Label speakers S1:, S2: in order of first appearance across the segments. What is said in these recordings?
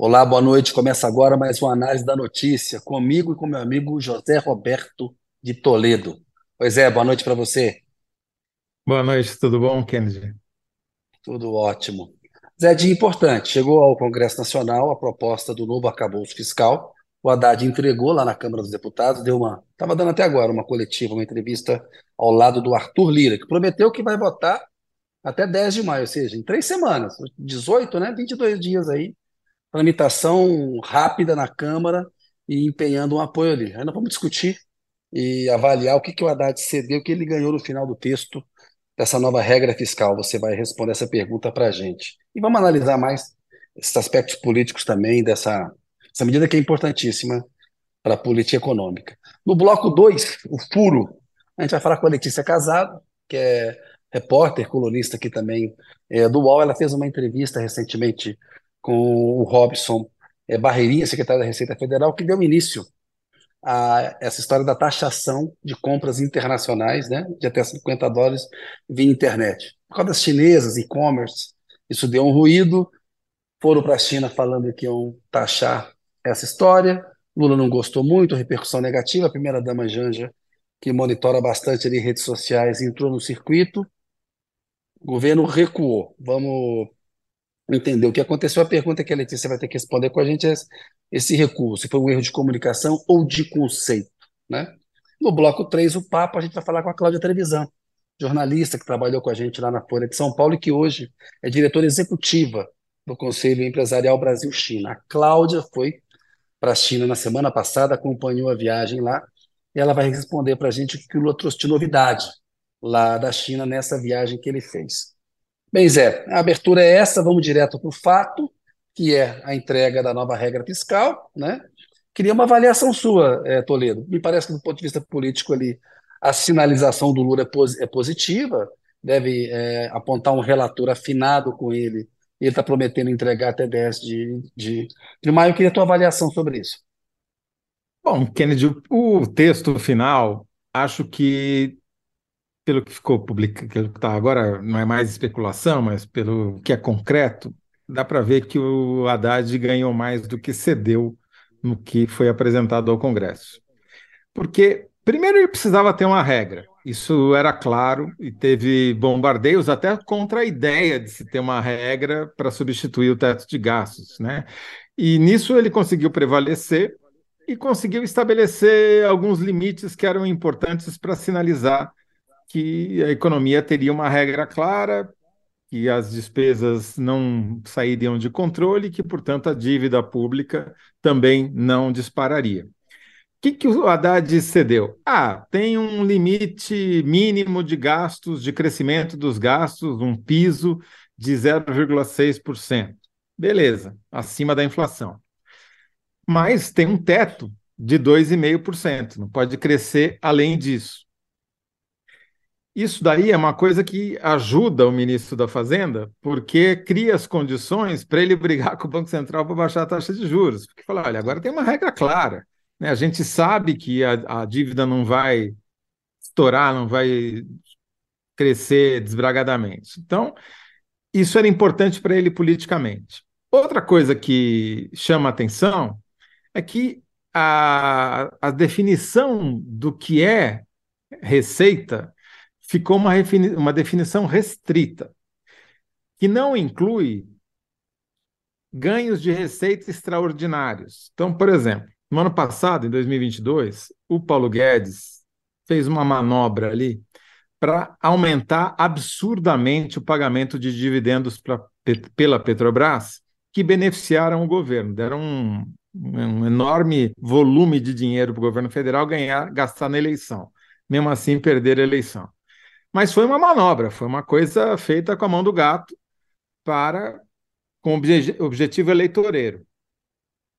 S1: Olá, boa noite. Começa agora mais uma análise da notícia comigo e com meu amigo José Roberto de Toledo. Pois é, boa noite para você.
S2: Boa noite, tudo bom, Kennedy?
S1: Tudo ótimo. Zé, dia importante. Chegou ao Congresso Nacional a proposta do novo arcabouço fiscal. O Haddad entregou lá na Câmara dos Deputados, deu uma. Estava dando até agora uma coletiva, uma entrevista ao lado do Arthur Lira, que prometeu que vai votar até 10 de maio, ou seja, em três semanas, 18, né? 22 dias aí tramitação rápida na Câmara e empenhando um apoio ali. Ainda vamos discutir e avaliar o que, que o Haddad cedeu, o que ele ganhou no final do texto dessa nova regra fiscal. Você vai responder essa pergunta para a gente. E vamos analisar mais esses aspectos políticos também dessa essa medida que é importantíssima para a política econômica. No bloco 2, o furo, a gente vai falar com a Letícia Casado, que é repórter, colunista aqui também é, do UOL. Ela fez uma entrevista recentemente com o Robson é, Barreirinha, secretário da Receita Federal, que deu início a essa história da taxação de compras internacionais, né, de até 50 dólares via internet. Por causa das chinesas, e-commerce, isso deu um ruído, foram para a China falando que iam taxar essa história, Lula não gostou muito, repercussão negativa, a primeira-dama Janja, que monitora bastante ali redes sociais, entrou no circuito, o governo recuou. Vamos entender o que aconteceu. A pergunta que a Letícia vai ter que responder com a gente é esse recurso, se foi um erro de comunicação ou de conceito. Né? No bloco 3, o papo, a gente vai falar com a Cláudia Trevisan, jornalista que trabalhou com a gente lá na Folha de São Paulo e que hoje é diretora executiva do Conselho Empresarial Brasil-China. A Cláudia foi para a China na semana passada, acompanhou a viagem lá, e ela vai responder para a gente o que o Lula trouxe de novidade lá da China nessa viagem que ele fez. Bem, Zé, a abertura é essa, vamos direto para o fato, que é a entrega da nova regra fiscal, né? Queria uma avaliação sua, é, Toledo. Me parece que do ponto de vista político ali, a sinalização do Lula é, é positiva, deve é, apontar um relator afinado com ele, ele está prometendo entregar até 10 de, de, de maio. Eu queria a tua avaliação sobre isso.
S2: Bom, Kennedy, o texto final, acho que pelo que ficou publicado, tá, agora não é mais especulação, mas pelo que é concreto, dá para ver que o Haddad ganhou mais do que cedeu no que foi apresentado ao Congresso. Porque, primeiro, ele precisava ter uma regra, isso era claro, e teve bombardeios até contra a ideia de se ter uma regra para substituir o teto de gastos. Né? E nisso ele conseguiu prevalecer e conseguiu estabelecer alguns limites que eram importantes para sinalizar que a economia teria uma regra clara, que as despesas não sairiam de controle, que, portanto, a dívida pública também não dispararia. O que, que o Haddad cedeu? Ah, tem um limite mínimo de gastos, de crescimento dos gastos, um piso de 0,6%. Beleza, acima da inflação. Mas tem um teto de 2,5%, não pode crescer além disso. Isso daí é uma coisa que ajuda o ministro da Fazenda, porque cria as condições para ele brigar com o Banco Central para baixar a taxa de juros. Porque fala, olha, agora tem uma regra clara. Né? A gente sabe que a, a dívida não vai estourar, não vai crescer desbragadamente. Então, isso era importante para ele politicamente. Outra coisa que chama atenção é que a, a definição do que é receita ficou uma, uma definição restrita, que não inclui ganhos de receita extraordinários. Então, por exemplo, no ano passado, em 2022, o Paulo Guedes fez uma manobra ali para aumentar absurdamente o pagamento de dividendos pra, pela Petrobras, que beneficiaram o governo, deram um, um enorme volume de dinheiro para o governo federal ganhar, gastar na eleição. Mesmo assim, perder a eleição. Mas foi uma manobra, foi uma coisa feita com a mão do gato para com obje, objetivo eleitoreiro.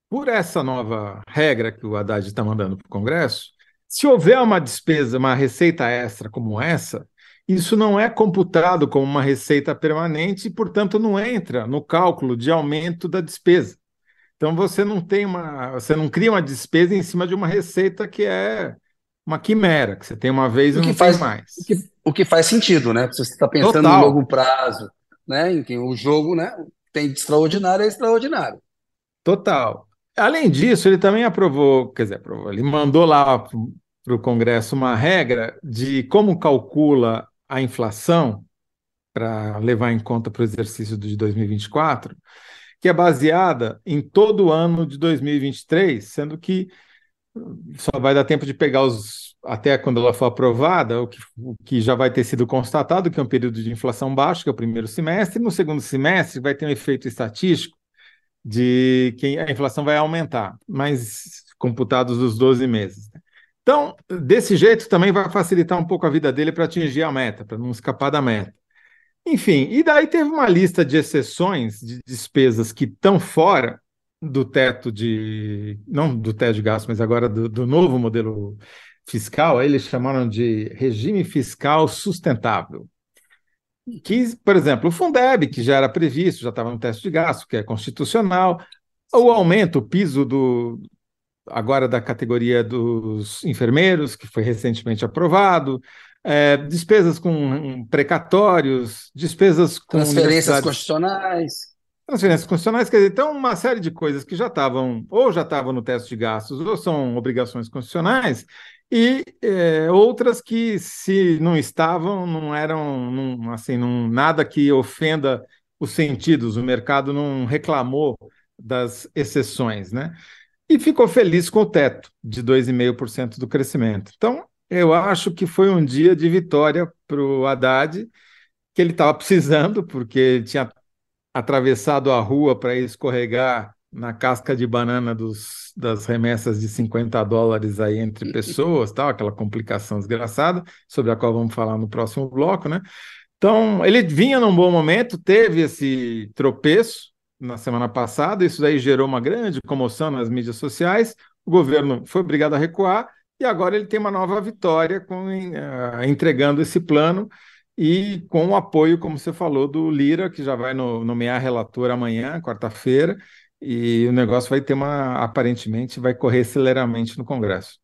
S2: Por essa nova regra que o Haddad está mandando para o Congresso, se houver uma despesa, uma receita extra como essa, isso não é computado como uma receita permanente e, portanto, não entra no cálculo de aumento da despesa. Então você não tem uma, você não cria uma despesa em cima de uma receita que é uma quimera, que você tem uma vez e não faz, tem mais.
S1: O que, o que, faz sentido, né? Você está pensando Total. no longo prazo, né? Em que o jogo né, tem de extraordinário é extraordinário.
S2: Total. Além disso, ele também aprovou, quer dizer, aprovou, ele mandou lá para o Congresso uma regra de como calcula a inflação para levar em conta para o exercício de 2024, que é baseada em todo o ano de 2023, sendo que só vai dar tempo de pegar os até quando ela for aprovada, o que, o que já vai ter sido constatado que é um período de inflação baixo, que é o primeiro semestre, no segundo semestre vai ter um efeito estatístico de que a inflação vai aumentar, mas computados os 12 meses. Né? Então, desse jeito também vai facilitar um pouco a vida dele para atingir a meta, para não escapar da meta. Enfim, e daí teve uma lista de exceções de despesas que estão fora do teto de. não do teto de gasto, mas agora do, do novo modelo fiscal, eles chamaram de regime fiscal sustentável que, por exemplo, o Fundeb, que já era previsto, já estava no teste de gasto, que é constitucional, o aumento, o piso do agora da categoria dos enfermeiros, que foi recentemente aprovado, é, despesas com precatórios, despesas com
S1: transferências constitucionais.
S2: Transferências constitucionais, quer dizer, então uma série de coisas que já estavam, ou já estavam no teste de gastos, ou são obrigações constitucionais, e é, outras que, se não estavam, não eram não, assim, não, nada que ofenda os sentidos, o mercado não reclamou das exceções, né? E ficou feliz com o teto de 2,5% do crescimento. Então, eu acho que foi um dia de vitória para o Haddad, que ele estava precisando, porque tinha atravessado a rua para escorregar na casca de banana dos, das remessas de 50 dólares aí entre pessoas, tal, aquela complicação desgraçada, sobre a qual vamos falar no próximo bloco, né? Então, ele vinha num bom momento, teve esse tropeço na semana passada, isso daí gerou uma grande comoção nas mídias sociais, o governo foi obrigado a recuar, e agora ele tem uma nova vitória com, uh, entregando esse plano e com o apoio, como você falou, do Lira, que já vai no, nomear relator amanhã, quarta-feira, e o negócio vai ter uma, aparentemente, vai correr aceleramente no Congresso.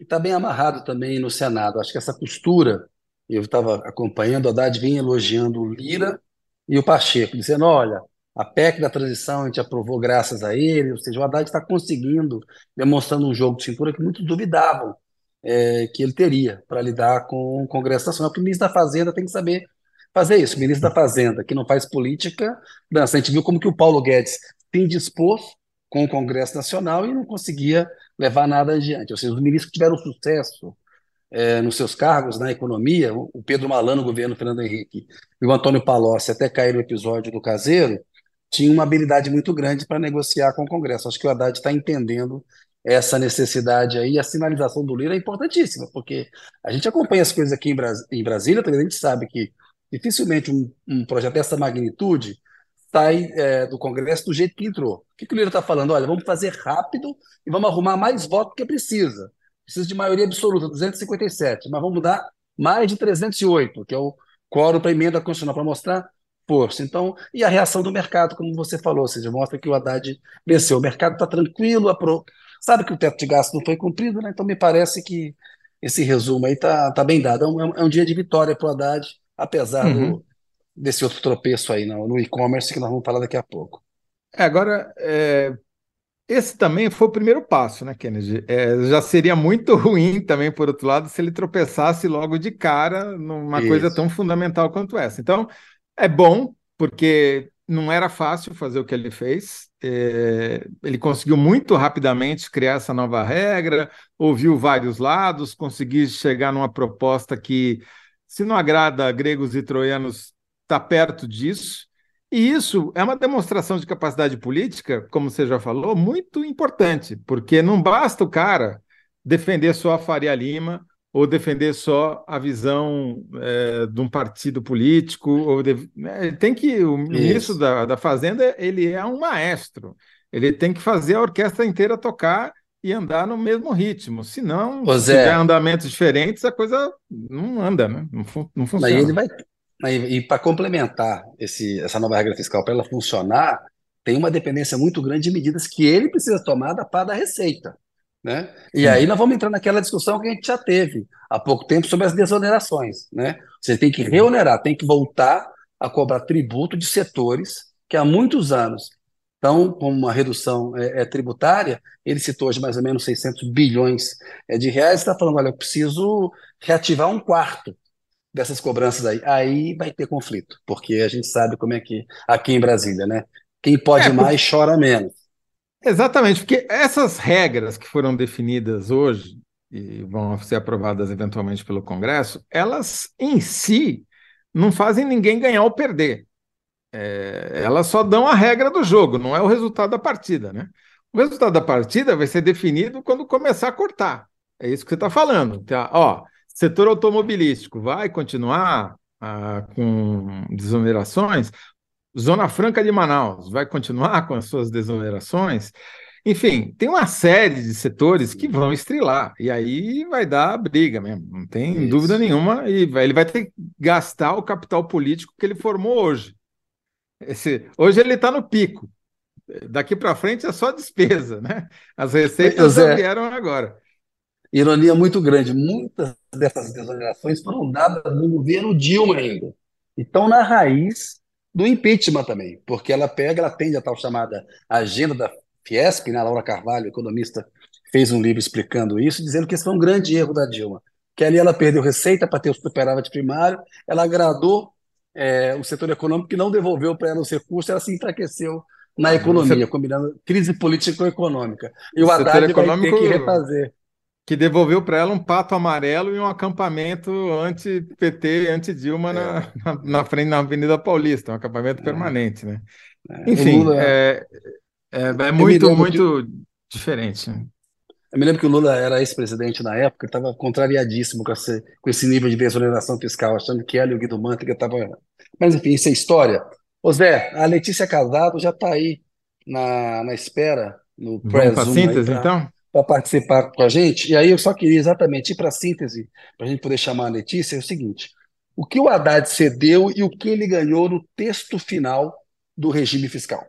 S1: E está bem amarrado também no Senado. Acho que essa costura, eu estava acompanhando, a Haddad vinha elogiando o Lira e o Pacheco, dizendo: olha, a PEC da transição a gente aprovou graças a ele, ou seja, o Haddad está conseguindo, demonstrando um jogo de cintura que muitos duvidavam é, que ele teria para lidar com o Congresso Nacional, porque o ministro da Fazenda tem que saber fazer isso. O ministro da Fazenda, que não faz política, dança. A gente viu como que o Paulo Guedes se dispôs com o Congresso Nacional e não conseguia levar nada adiante. Ou seja, os ministros que tiveram sucesso é, nos seus cargos na economia, o Pedro Malan no governo Fernando Henrique e o Antônio Palocci, até cair no episódio do caseiro, tinham uma habilidade muito grande para negociar com o Congresso. Acho que o Haddad está entendendo essa necessidade aí. A sinalização do Lira é importantíssima, porque a gente acompanha as coisas aqui em, Bras em Brasília, a gente sabe que dificilmente um, um projeto dessa magnitude sai é, do Congresso do jeito que entrou. O que, que o Lira está falando? Olha, vamos fazer rápido e vamos arrumar mais votos que precisa. Precisa de maioria absoluta, 257, mas vamos dar mais de 308, que é o quórum para emenda constitucional, para mostrar força. Então, e a reação do mercado, como você falou, ou seja, mostra que o Haddad venceu. O mercado está tranquilo, apro... sabe que o teto de gasto não foi cumprido, né? Então me parece que esse resumo aí está tá bem dado. É um, é um dia de vitória para o Haddad, apesar uhum. do, desse outro tropeço aí no, no e-commerce que nós vamos falar daqui a pouco.
S2: É, agora, é, esse também foi o primeiro passo, né, Kennedy? É, já seria muito ruim também, por outro lado, se ele tropeçasse logo de cara numa Isso. coisa tão fundamental quanto essa. Então, é bom, porque não era fácil fazer o que ele fez. É, ele conseguiu muito rapidamente criar essa nova regra, ouviu vários lados, conseguiu chegar numa proposta que, se não agrada gregos e troianos, está perto disso. E isso é uma demonstração de capacidade política, como você já falou, muito importante, porque não basta o cara defender só a Faria Lima ou defender só a visão é, de um partido político. Ou de, né, tem que o ministro da, da Fazenda ele é um maestro. Ele tem que fazer a orquestra inteira tocar e andar no mesmo ritmo. Senão, se tiver andamentos diferentes, a coisa não anda, né? Não, não funciona.
S1: Mas ele vai, e, para complementar esse, essa nova regra fiscal, para ela funcionar, tem uma dependência muito grande de medidas que ele precisa tomar da parte da Receita. Né? E aí nós vamos entrar naquela discussão que a gente já teve há pouco tempo sobre as desonerações. Né? Você tem que reonerar, tem que voltar a cobrar tributo de setores que há muitos anos Então, com uma redução é, é, tributária, ele citou hoje mais ou menos 600 bilhões é, de reais, está falando, olha, eu preciso reativar um quarto dessas cobranças aí. Aí vai ter conflito, porque a gente sabe como é que aqui em Brasília, né? Quem pode é, mais chora menos.
S2: Exatamente, porque essas regras que foram definidas hoje e vão ser aprovadas eventualmente pelo Congresso, elas em si não fazem ninguém ganhar ou perder. É, elas só dão a regra do jogo, não é o resultado da partida, né? O resultado da partida vai ser definido quando começar a cortar. É isso que você está falando. Tá? Ó, setor automobilístico vai continuar ah, com desonerações. Zona Franca de Manaus vai continuar com as suas desonerações. Enfim, tem uma série de setores que vão estrilar, e aí vai dar briga mesmo, não tem Isso. dúvida nenhuma, e vai, ele vai ter que gastar o capital político que ele formou hoje. Esse, hoje ele está no pico. Daqui para frente é só despesa, né? As receitas é. vieram agora.
S1: Ironia muito grande. Muitas dessas desonerações foram dadas no governo Dilma ainda. Então, na raiz do impeachment também, porque ela pega, ela atende a tal chamada agenda da Fiesp, né? A Laura Carvalho, economista, fez um livro explicando isso, dizendo que esse foi um grande erro da Dilma. Que ali ela perdeu receita para ter o superávit primário, ela agradou é, o setor econômico que não devolveu para ela os recursos, ela se enfraqueceu na ah, economia, combinando crise político-econômica. E o, o Haddad vai ter que refazer.
S2: Que devolveu para ela um pato amarelo e um acampamento anti-PT, anti-Dilma é. na, na, na, frente na Avenida Paulista, um acampamento é. permanente, né? É. Enfim, Lula, é, é, é muito, muito de... diferente. Né?
S1: Eu me lembro que o Lula era ex-presidente na época, estava contrariadíssimo com esse, com esse nível de desoneração fiscal, achando que ela e o Guido Mantega estavam. Mas, enfim, isso é história. Ô Zé, a Letícia Casado já está aí na, na espera, no
S2: pré-zoom. síntese, pra, então?
S1: Para participar com a gente. E aí eu só queria exatamente ir para a síntese, para a gente poder chamar a Letícia, é o seguinte. O que o Haddad cedeu e o que ele ganhou no texto final do regime fiscal?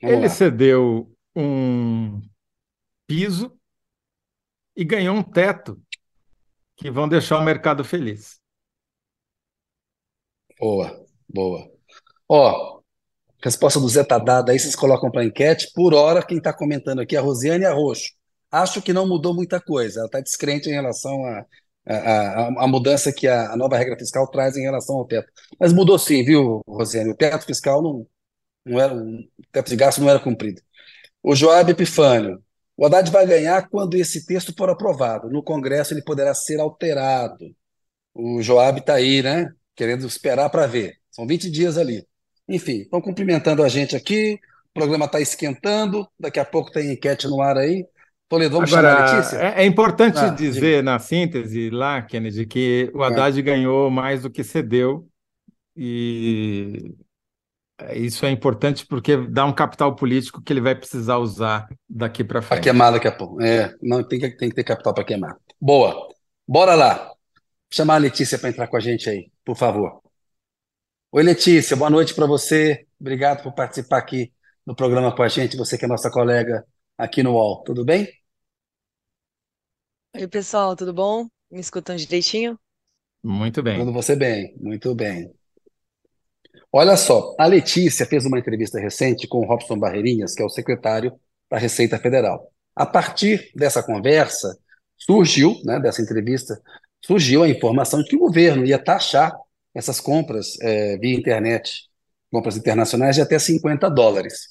S2: Vamos ele lá. cedeu um piso e ganhou um teto que vão deixar o mercado feliz.
S1: Boa, boa. Ó, resposta do Zé tá dada aí, vocês colocam para enquete. Por hora, quem está comentando aqui é a Rosiane Arroxo. Acho que não mudou muita coisa. Ela está descrente em relação à a, a, a, a, mudança que a, a, nova regra fiscal traz em relação ao teto. Mas mudou sim, viu, Rosiane? O teto fiscal não, não era, o teto de gasto não era cumprido. O Joab Epifânio. O Haddad vai ganhar quando esse texto for aprovado. No Congresso ele poderá ser alterado. O Joab está aí, né? Querendo esperar para ver. São 20 dias ali. Enfim, estão cumprimentando a gente aqui. O programa está esquentando. Daqui a pouco tem enquete no ar aí.
S2: Toledo, vamos Agora, chamar a Letícia? É, é importante ah, dizer diga. na síntese lá, Kennedy, que o Haddad é. ganhou mais do que cedeu. E é, isso é importante porque dá um capital político que ele vai precisar usar daqui para frente.
S1: Para queimar daqui a pouco. É, não tem que, tem que ter capital para queimar. Boa. Bora lá. Chamar a Letícia para entrar com a gente aí, por favor. Oi, Letícia, boa noite para você. Obrigado por participar aqui no programa com a gente. Você que é nossa colega aqui no UOL. Tudo bem?
S3: Oi, pessoal, tudo bom? Me escutam direitinho?
S2: Muito bem.
S1: Tudo você bem, muito bem. Olha só, a Letícia fez uma entrevista recente com o Robson Barreirinhas, que é o secretário da Receita Federal. A partir dessa conversa, surgiu, né, dessa entrevista, surgiu a informação de que o governo ia taxar essas compras é, via internet, compras internacionais de até 50 dólares.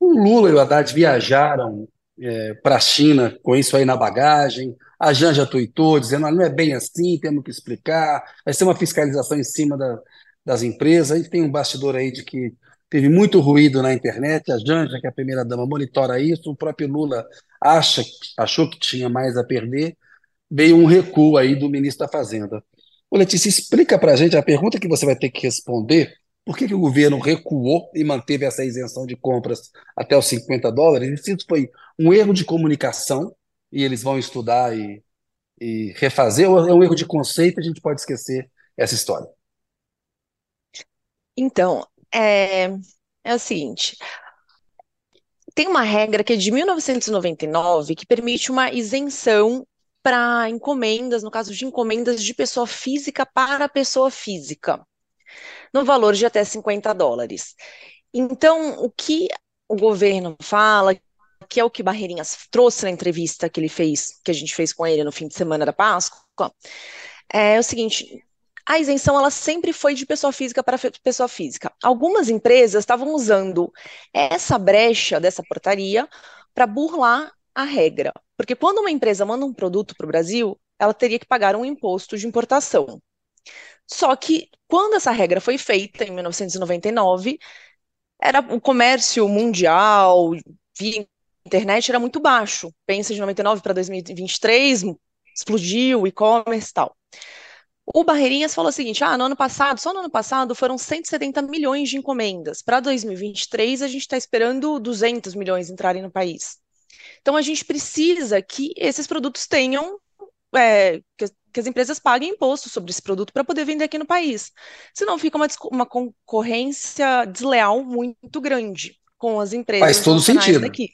S1: O Lula e o Haddad viajaram é, para a China com isso aí na bagagem. A Janja tuitou, dizendo: ah, não é bem assim, temos que explicar, vai ser uma fiscalização em cima da, das empresas. A gente tem um bastidor aí de que teve muito ruído na internet. A Janja, que é a primeira-dama, monitora isso. O próprio Lula acha, achou que tinha mais a perder. Veio um recuo aí do ministro da Fazenda. Ô, Letícia, explica para a gente a pergunta que você vai ter que responder. Por que, que o governo recuou e manteve essa isenção de compras até os 50 dólares? Isso foi um erro de comunicação e eles vão estudar e, e refazer, ou é um erro de conceito, a gente pode esquecer essa história.
S3: Então, é, é o seguinte: tem uma regra que é de 1999 que permite uma isenção para encomendas, no caso de encomendas de pessoa física para pessoa física, no valor de até 50 dólares. Então, o que o governo fala, que é o que Barreirinhas trouxe na entrevista que ele fez, que a gente fez com ele no fim de semana da Páscoa, é o seguinte: a isenção ela sempre foi de pessoa física para pessoa física. Algumas empresas estavam usando essa brecha dessa portaria para burlar a regra. Porque quando uma empresa manda um produto para o Brasil, ela teria que pagar um imposto de importação. Só que quando essa regra foi feita, em 1999, era o comércio mundial via internet era muito baixo. Pensa de 99 para 2023, explodiu e-commerce e tal. O Barreirinhas falou o seguinte: ah, no ano passado, só no ano passado foram 170 milhões de encomendas. Para 2023, a gente está esperando 200 milhões entrarem no país. Então, a gente precisa que esses produtos tenham, é, que, que, as empresas paguem imposto sobre esse produto para poder vender aqui no país. Senão, fica uma, uma concorrência desleal muito grande com as empresas.
S1: Faz todo sentido. Daqui.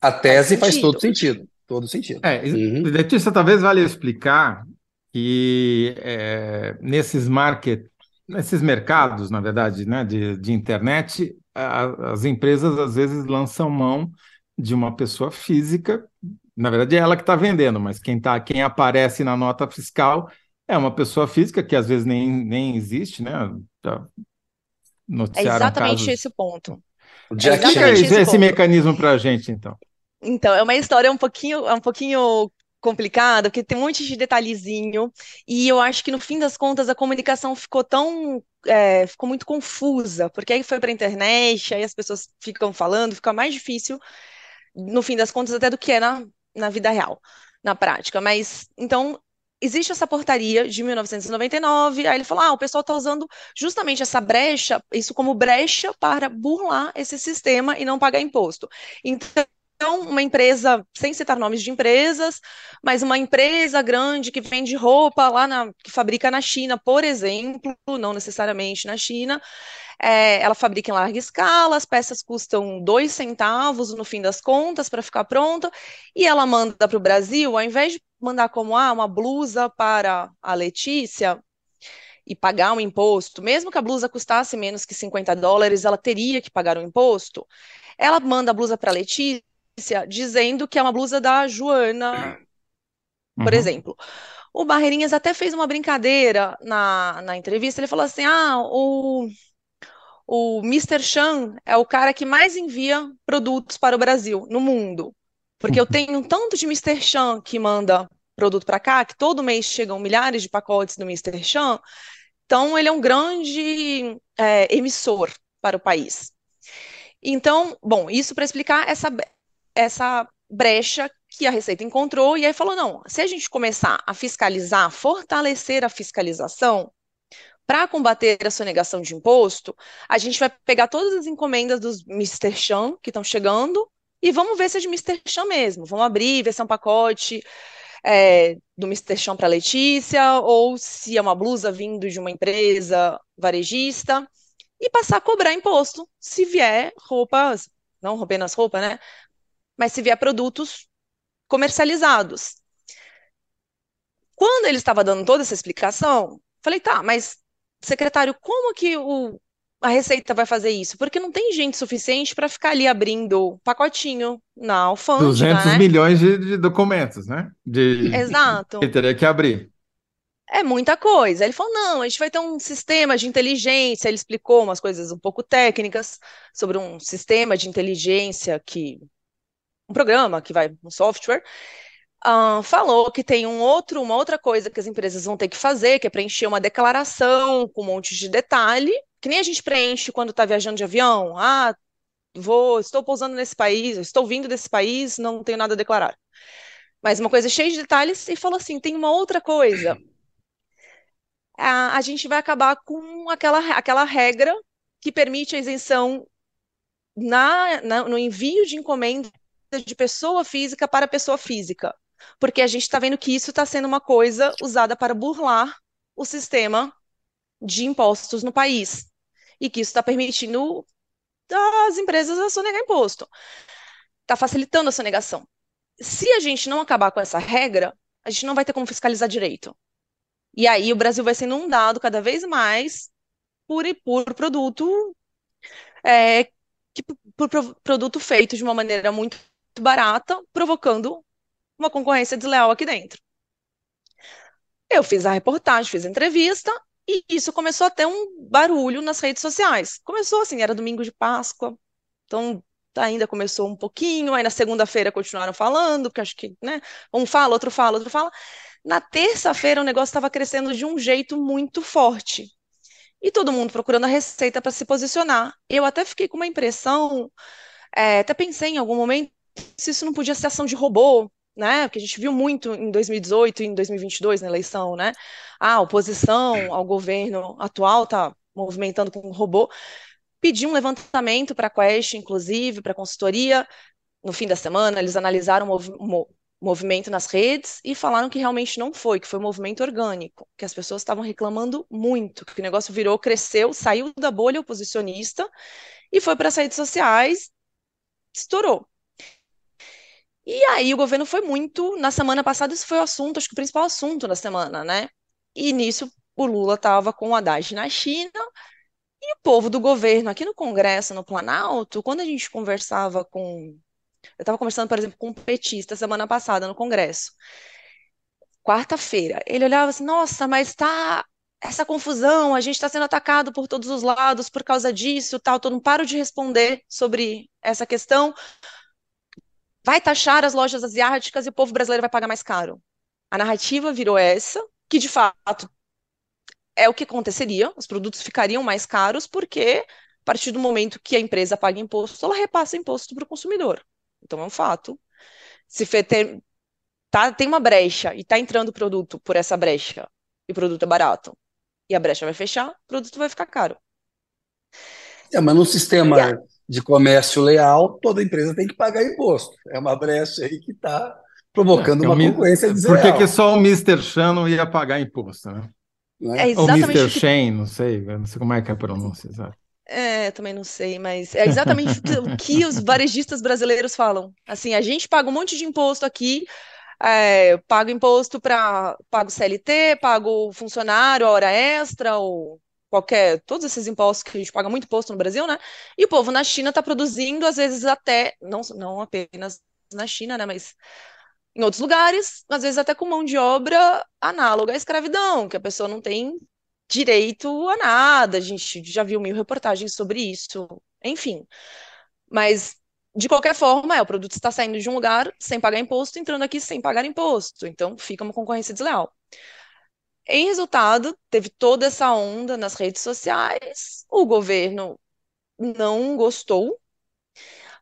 S1: A tese faz, faz todo sentido. Todo sentido.
S2: É, uhum. Letícia, talvez valha explicar que é, nesses market, nesses mercados, na verdade, né, de, de internet, a, as empresas às vezes lançam mão de uma pessoa física. Na verdade, é ela que está vendendo, mas quem, tá, quem aparece na nota fiscal é uma pessoa física que às vezes nem, nem existe, né?
S3: é exatamente casos... esse ponto.
S2: Jack, é exatamente esse, esse mecanismo para a gente, então.
S3: Então, é uma história um pouquinho, é um pouquinho complicada, porque tem um monte de detalhezinho, e eu acho que no fim das contas a comunicação ficou tão, é, ficou muito confusa, porque aí foi para a internet, aí as pessoas ficam falando, fica mais difícil, no fim das contas, até do que é na, na vida real, na prática. Mas, então, existe essa portaria de 1999, aí ele falou, ah, o pessoal está usando justamente essa brecha, isso como brecha para burlar esse sistema e não pagar imposto. Então, uma empresa, sem citar nomes de empresas, mas uma empresa grande que vende roupa lá na, que fabrica na China, por exemplo, não necessariamente na China, é, ela fabrica em larga escala, as peças custam dois centavos no fim das contas para ficar pronta, e ela manda para o Brasil, ao invés de mandar como ah, uma blusa para a Letícia, e pagar um imposto, mesmo que a blusa custasse menos que 50 dólares, ela teria que pagar o um imposto. Ela manda a blusa para a Letícia dizendo que é uma blusa da Joana, por uhum. exemplo. O Barreirinhas até fez uma brincadeira na, na entrevista. Ele falou assim: ah, o, o Mr. Chan é o cara que mais envia produtos para o Brasil, no mundo. Porque eu tenho um tanto de Mr. Chan que manda produto para cá, que todo mês chegam milhares de pacotes do Mr. Chan. Então, ele é um grande é, emissor para o país. Então, bom, isso para explicar essa, essa brecha que a Receita encontrou e aí falou: não, se a gente começar a fiscalizar, fortalecer a fiscalização para combater a sonegação de imposto, a gente vai pegar todas as encomendas dos Mr. Chan que estão chegando e vamos ver se é de Mr. Chan mesmo. Vamos abrir, ver se é um pacote é, do Mr. Chan para Letícia ou se é uma blusa vindo de uma empresa varejista e passar a cobrar imposto se vier roupas, não apenas roupa, né? mas se vier produtos comercializados. Quando ele estava dando toda essa explicação, falei, tá, mas secretário, como que o, a Receita vai fazer isso? Porque não tem gente suficiente para ficar ali abrindo pacotinho na alfândega,
S2: 200 né? milhões de, de, documentos, né? De,
S3: Exato.
S2: Que teria que abrir.
S3: É muita coisa. Ele falou: não, a gente vai ter um sistema de inteligência. Ele explicou umas coisas um pouco técnicas sobre um sistema de inteligência que um programa que vai, um software, uh, falou que tem um outro, uma outra coisa que as empresas vão ter que fazer, que é preencher uma declaração com um monte de detalhe, que nem a gente preenche quando está viajando de avião. Ah, vou, estou pousando nesse país, estou vindo desse país, não tenho nada a declarar. Mas uma coisa cheia de detalhes e falou assim: tem uma outra coisa. A, a gente vai acabar com aquela, aquela regra que permite a isenção na, na, no envio de encomenda de pessoa física para pessoa física, porque a gente está vendo que isso está sendo uma coisa usada para burlar o sistema de impostos no país e que isso está permitindo as empresas a sonegar imposto, está facilitando a sonegação. Se a gente não acabar com essa regra, a gente não vai ter como fiscalizar direito. E aí o Brasil vai ser inundado cada vez mais por, por produto é, que por produto feito de uma maneira muito barata, provocando uma concorrência desleal aqui dentro. Eu fiz a reportagem, fiz a entrevista, e isso começou a ter um barulho nas redes sociais. Começou assim, era domingo de Páscoa, então ainda começou um pouquinho, aí na segunda-feira continuaram falando, porque acho que, né, um fala, outro fala, outro fala. Na terça-feira o negócio estava crescendo de um jeito muito forte. E todo mundo procurando a receita para se posicionar. Eu até fiquei com uma impressão, é, até pensei em algum momento se isso não podia ser ação de robô, né? Que a gente viu muito em 2018 e em 2022 na eleição, né? A oposição ao governo atual está movimentando com robô. Pedi um levantamento para a Quest, inclusive, para a consultoria. No fim da semana, eles analisaram o movimento nas redes e falaram que realmente não foi, que foi um movimento orgânico, que as pessoas estavam reclamando muito, que o negócio virou, cresceu, saiu da bolha oposicionista e foi para as redes sociais, estourou. E aí o governo foi muito, na semana passada isso foi o assunto, acho que o principal assunto da semana, né? E nisso o Lula estava com o Haddad na China, e o povo do governo aqui no Congresso, no Planalto, quando a gente conversava com. Eu estava conversando, por exemplo, com um petista semana passada no Congresso. Quarta-feira. Ele olhava assim: nossa, mas tá essa confusão, a gente está sendo atacado por todos os lados por causa disso, tal. Eu não paro de responder sobre essa questão. Vai taxar as lojas asiáticas e o povo brasileiro vai pagar mais caro. A narrativa virou essa, que de fato é o que aconteceria, os produtos ficariam mais caros, porque a partir do momento que a empresa paga imposto, ela repassa imposto para o consumidor. Então é um fato. Se tem, tá, tem uma brecha e está entrando produto por essa brecha, e o produto é barato, e a brecha vai fechar, o produto vai ficar caro.
S1: É, mas no sistema de comércio leal, toda empresa tem que pagar imposto. É uma brecha aí que está provocando é, uma concorrência desleal.
S2: Por que, que só o Mr. Chan não ia pagar imposto, né?
S3: É? é exatamente
S2: Ou Mr. Que... Shane, não sei, não sei como é que é a pronúncia, exato.
S3: É, também não sei, mas é exatamente o que os varejistas brasileiros falam. Assim, a gente paga um monte de imposto aqui, é, pago imposto para pago CLT, pago funcionário, hora extra, ou qualquer, todos esses impostos que a gente paga muito imposto no Brasil, né? E o povo na China está produzindo, às vezes até, não, não apenas na China, né? Mas em outros lugares, às vezes até com mão de obra análoga à escravidão, que a pessoa não tem direito a nada. A gente já viu mil reportagens sobre isso, enfim. Mas, de qualquer forma, é, o produto está saindo de um lugar sem pagar imposto, entrando aqui sem pagar imposto. Então, fica uma concorrência desleal. Em resultado, teve toda essa onda nas redes sociais, o governo não gostou.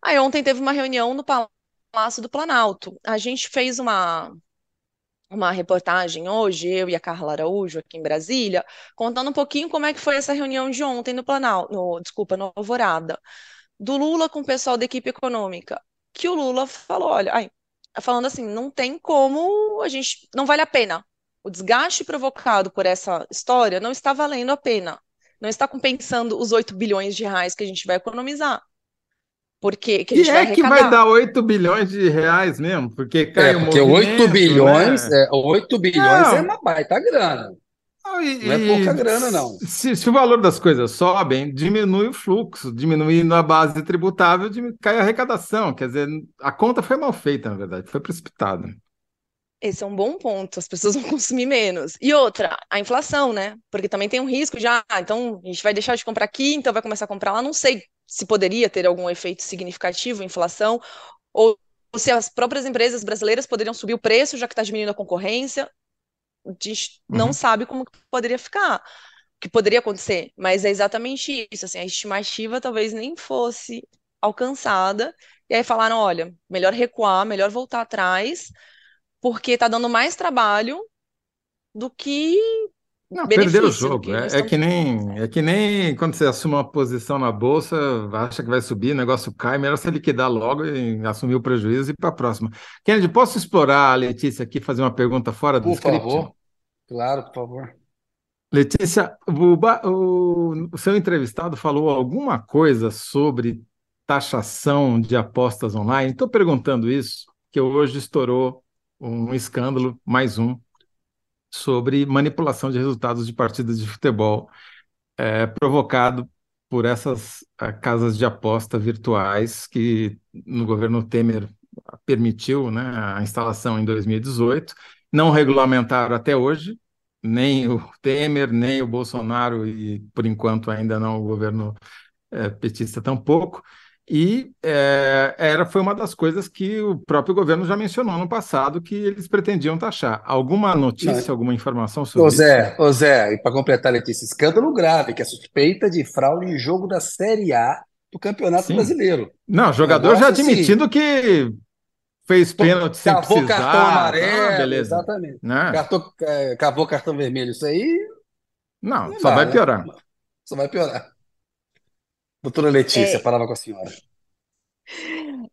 S3: Aí ontem teve uma reunião no Palácio do Planalto. A gente fez uma, uma reportagem hoje, eu e a Carla Araújo, aqui em Brasília, contando um pouquinho como é que foi essa reunião de ontem no Planalto, no, desculpa, no Alvorada, do Lula com o pessoal da equipe econômica, que o Lula falou, olha, ai, falando assim, não tem como a gente, não vale a pena. O desgaste provocado por essa história não está valendo a pena. Não está compensando os 8 bilhões de reais que a gente vai economizar. Porque que a gente
S2: e
S3: vai
S2: é que vai dar 8 bilhões de reais mesmo, porque cai
S1: é, porque 8 bilhões, né? é, 8 bilhões não. é uma baita grana. Não, e, não é pouca grana, não.
S2: Se, se, o valor das coisas sobem, diminui o fluxo, diminuindo a base tributável, cai a arrecadação. Quer dizer, a conta foi mal feita, na verdade, foi precipitada.
S3: Esse é um bom ponto, as pessoas vão consumir menos. E outra, a inflação, né? Porque também tem um risco de, ah, então a gente vai deixar de comprar aqui, então vai começar a comprar lá. Não sei se poderia ter algum efeito significativo, inflação, ou se as próprias empresas brasileiras poderiam subir o preço, já que está diminuindo a concorrência. A gente uhum. não sabe como poderia ficar, o que poderia acontecer, mas é exatamente isso. Assim, a estimativa talvez nem fosse alcançada, e aí falaram: olha, melhor recuar, melhor voltar atrás, porque está dando mais trabalho do que
S2: não, perdeu o jogo. É, é, que nem, é que nem quando você assume uma posição na bolsa, acha que vai subir, o negócio cai, melhor você liquidar logo e assumir o prejuízo e ir para a próxima. Kennedy, posso explorar a Letícia aqui fazer uma pergunta fora do
S1: por
S2: script?
S1: Por favor. Claro, por favor.
S2: Letícia, o, o, o seu entrevistado falou alguma coisa sobre taxação de apostas online? Estou perguntando isso, que hoje estourou um escândalo, mais um, sobre manipulação de resultados de partidas de futebol, é, provocado por essas casas de aposta virtuais que no governo Temer permitiu né, a instalação em 2018. Não regulamentaram até hoje, nem o Temer, nem o Bolsonaro, e por enquanto ainda não o governo é, petista tampouco. E é, era, foi uma das coisas que o próprio governo já mencionou no passado que eles pretendiam taxar. Alguma notícia, Não. alguma informação sobre
S1: ô Zé, isso? Ô Zé, e para completar, Letícia, escândalo grave, que é suspeita de fraude em jogo da Série A do Campeonato Sim. Brasileiro.
S2: Não, jogador já assim, admitindo assim, que fez pênalti sem cavou precisar.
S1: cartão amarelo, ah, beleza. exatamente. Né? Cartão, é, cavou cartão vermelho, isso aí...
S2: Não, não só vai, vai piorar. Né?
S1: Só vai piorar. Doutora Letícia, é, palavra com a senhora.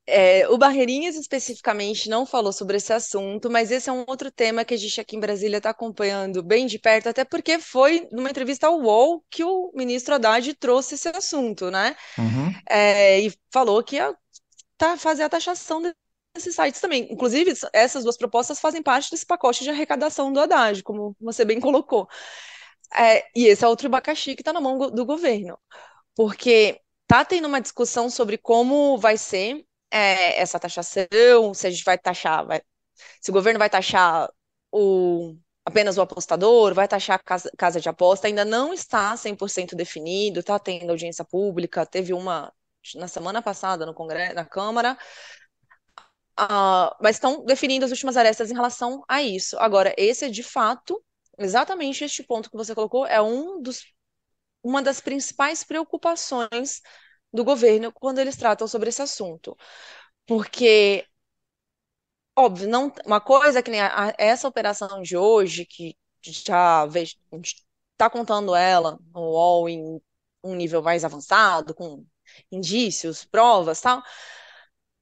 S3: É, o Barreirinhas especificamente não falou sobre esse assunto, mas esse é um outro tema que a gente aqui em Brasília está acompanhando bem de perto, até porque foi numa entrevista ao UOL que o ministro Haddad trouxe esse assunto, né? Uhum. É, e falou que ia tá, fazer a taxação desses sites também. Inclusive, essas duas propostas fazem parte desse pacote de arrecadação do Haddad, como você bem colocou. É, e esse é outro abacaxi que está na mão do governo. Porque tá tendo uma discussão sobre como vai ser é, essa taxação, se a gente vai taxar, vai, se o governo vai taxar o, apenas o apostador, vai taxar a casa, casa de aposta, ainda não está 100% definido, está tendo audiência pública, teve uma na semana passada no Congresso, na Câmara, Uh, mas estão definindo as últimas arestas em relação a isso. Agora, esse é de fato, exatamente este ponto que você colocou, é um dos uma das principais preocupações do governo quando eles tratam sobre esse assunto. Porque, óbvio, não, uma coisa que nem a, a, essa operação de hoje, que já está contando ela no UOL em um nível mais avançado, com indícios, provas tal,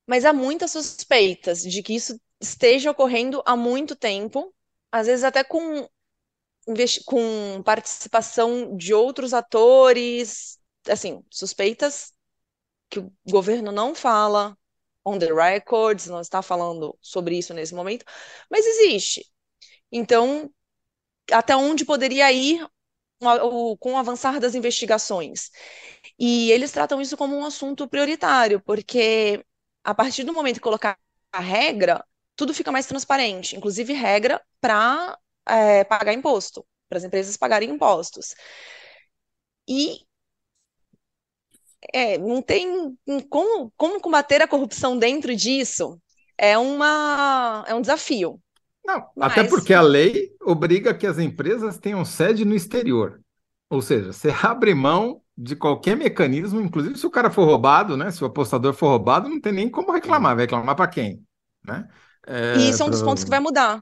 S3: mas há muitas suspeitas de que isso esteja ocorrendo há muito tempo, às vezes até com com participação de outros atores, assim, suspeitas que o governo não fala on the records, não está falando sobre isso nesse momento, mas existe. Então, até onde poderia ir com o avançar das investigações? E eles tratam isso como um assunto prioritário, porque a partir do momento que colocar a regra, tudo fica mais transparente, inclusive regra para é, pagar imposto, para as empresas pagarem impostos. E é, não tem como, como combater a corrupção dentro disso é uma é um desafio.
S2: Não, Mas... até porque a lei obriga que as empresas tenham sede no exterior. Ou seja, você abre mão de qualquer mecanismo, inclusive se o cara for roubado, né? Se o apostador for roubado, não tem nem como reclamar. Vai reclamar para quem? Né?
S3: É, e isso é um dos pontos que vai mudar.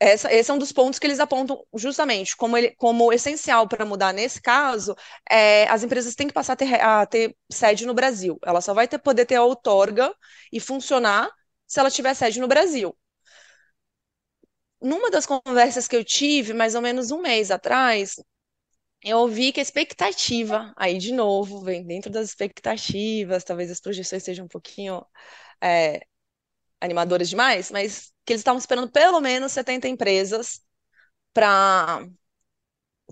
S3: Essa, esse é um dos pontos que eles apontam justamente como, ele, como essencial para mudar nesse caso. É, as empresas têm que passar a ter, a ter, sede no Brasil. Ela só vai ter, poder ter a outorga e funcionar se ela tiver sede no Brasil. Numa das conversas que eu tive, mais ou menos um mês atrás, eu ouvi que a expectativa, aí de novo, vem dentro das expectativas, talvez as projeções sejam um pouquinho é, animadoras demais, mas que eles estavam esperando pelo menos 70 empresas para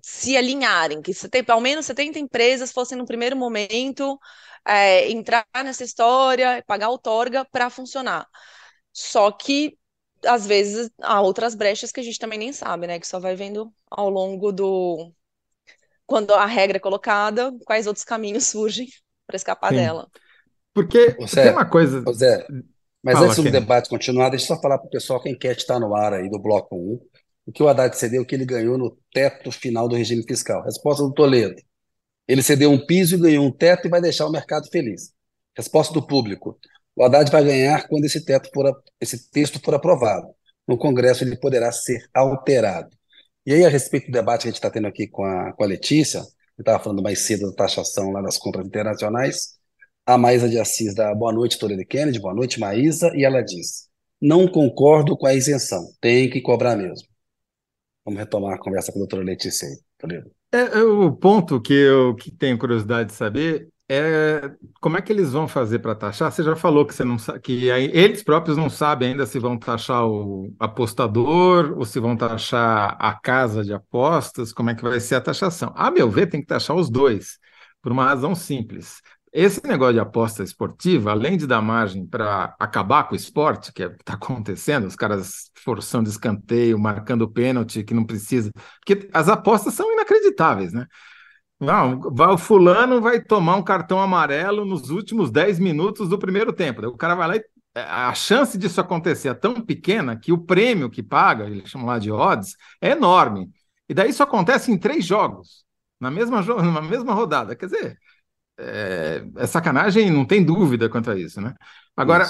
S3: se alinharem, que ao menos 70 empresas fossem no primeiro momento é, entrar nessa história, pagar outorga para funcionar. Só que às vezes há outras brechas que a gente também nem sabe, né? Que só vai vendo ao longo do quando a regra é colocada, quais outros caminhos surgem para escapar Sim. dela.
S2: Porque Zé, tem uma coisa.
S1: Zé, mas Fala, antes do debate continuar, deixa eu só falar para o pessoal que a enquete está no ar aí do Bloco 1. O que o Haddad cedeu, o que ele ganhou no teto final do regime fiscal. Resposta do Toledo. Ele cedeu um piso e ganhou um teto e vai deixar o mercado feliz. Resposta do público. O Haddad vai ganhar quando esse, teto for, esse texto for aprovado. No Congresso ele poderá ser alterado. E aí, a respeito do debate que a gente está tendo aqui com a, com a Letícia, eu estava falando mais cedo da taxação lá das compras internacionais, a Maísa de Assis dá boa noite, Toledo Kennedy, boa noite, Maísa, e ela diz: não concordo com a isenção, tem que cobrar mesmo. Vamos retomar a conversa com a doutora Letícia aí, Toledo.
S2: É, é, o ponto que eu que tenho curiosidade de saber é como é que eles vão fazer para taxar? Você já falou que você não que eles próprios não sabem ainda se vão taxar o apostador ou se vão taxar a casa de apostas, como é que vai ser a taxação. A meu ver, tem que taxar os dois por uma razão simples. Esse negócio de aposta esportiva, além de dar margem para acabar com o esporte, que é está acontecendo, os caras forçando escanteio, marcando pênalti, que não precisa. Porque as apostas são inacreditáveis, né? Não, o fulano vai tomar um cartão amarelo nos últimos 10 minutos do primeiro tempo. O cara vai lá e é, a chance disso acontecer é tão pequena que o prêmio que paga, eles chamam lá de odds, é enorme. E daí isso acontece em três jogos, na mesma, na mesma rodada. Quer dizer, é, é sacanagem, não tem dúvida quanto a isso, né? Agora,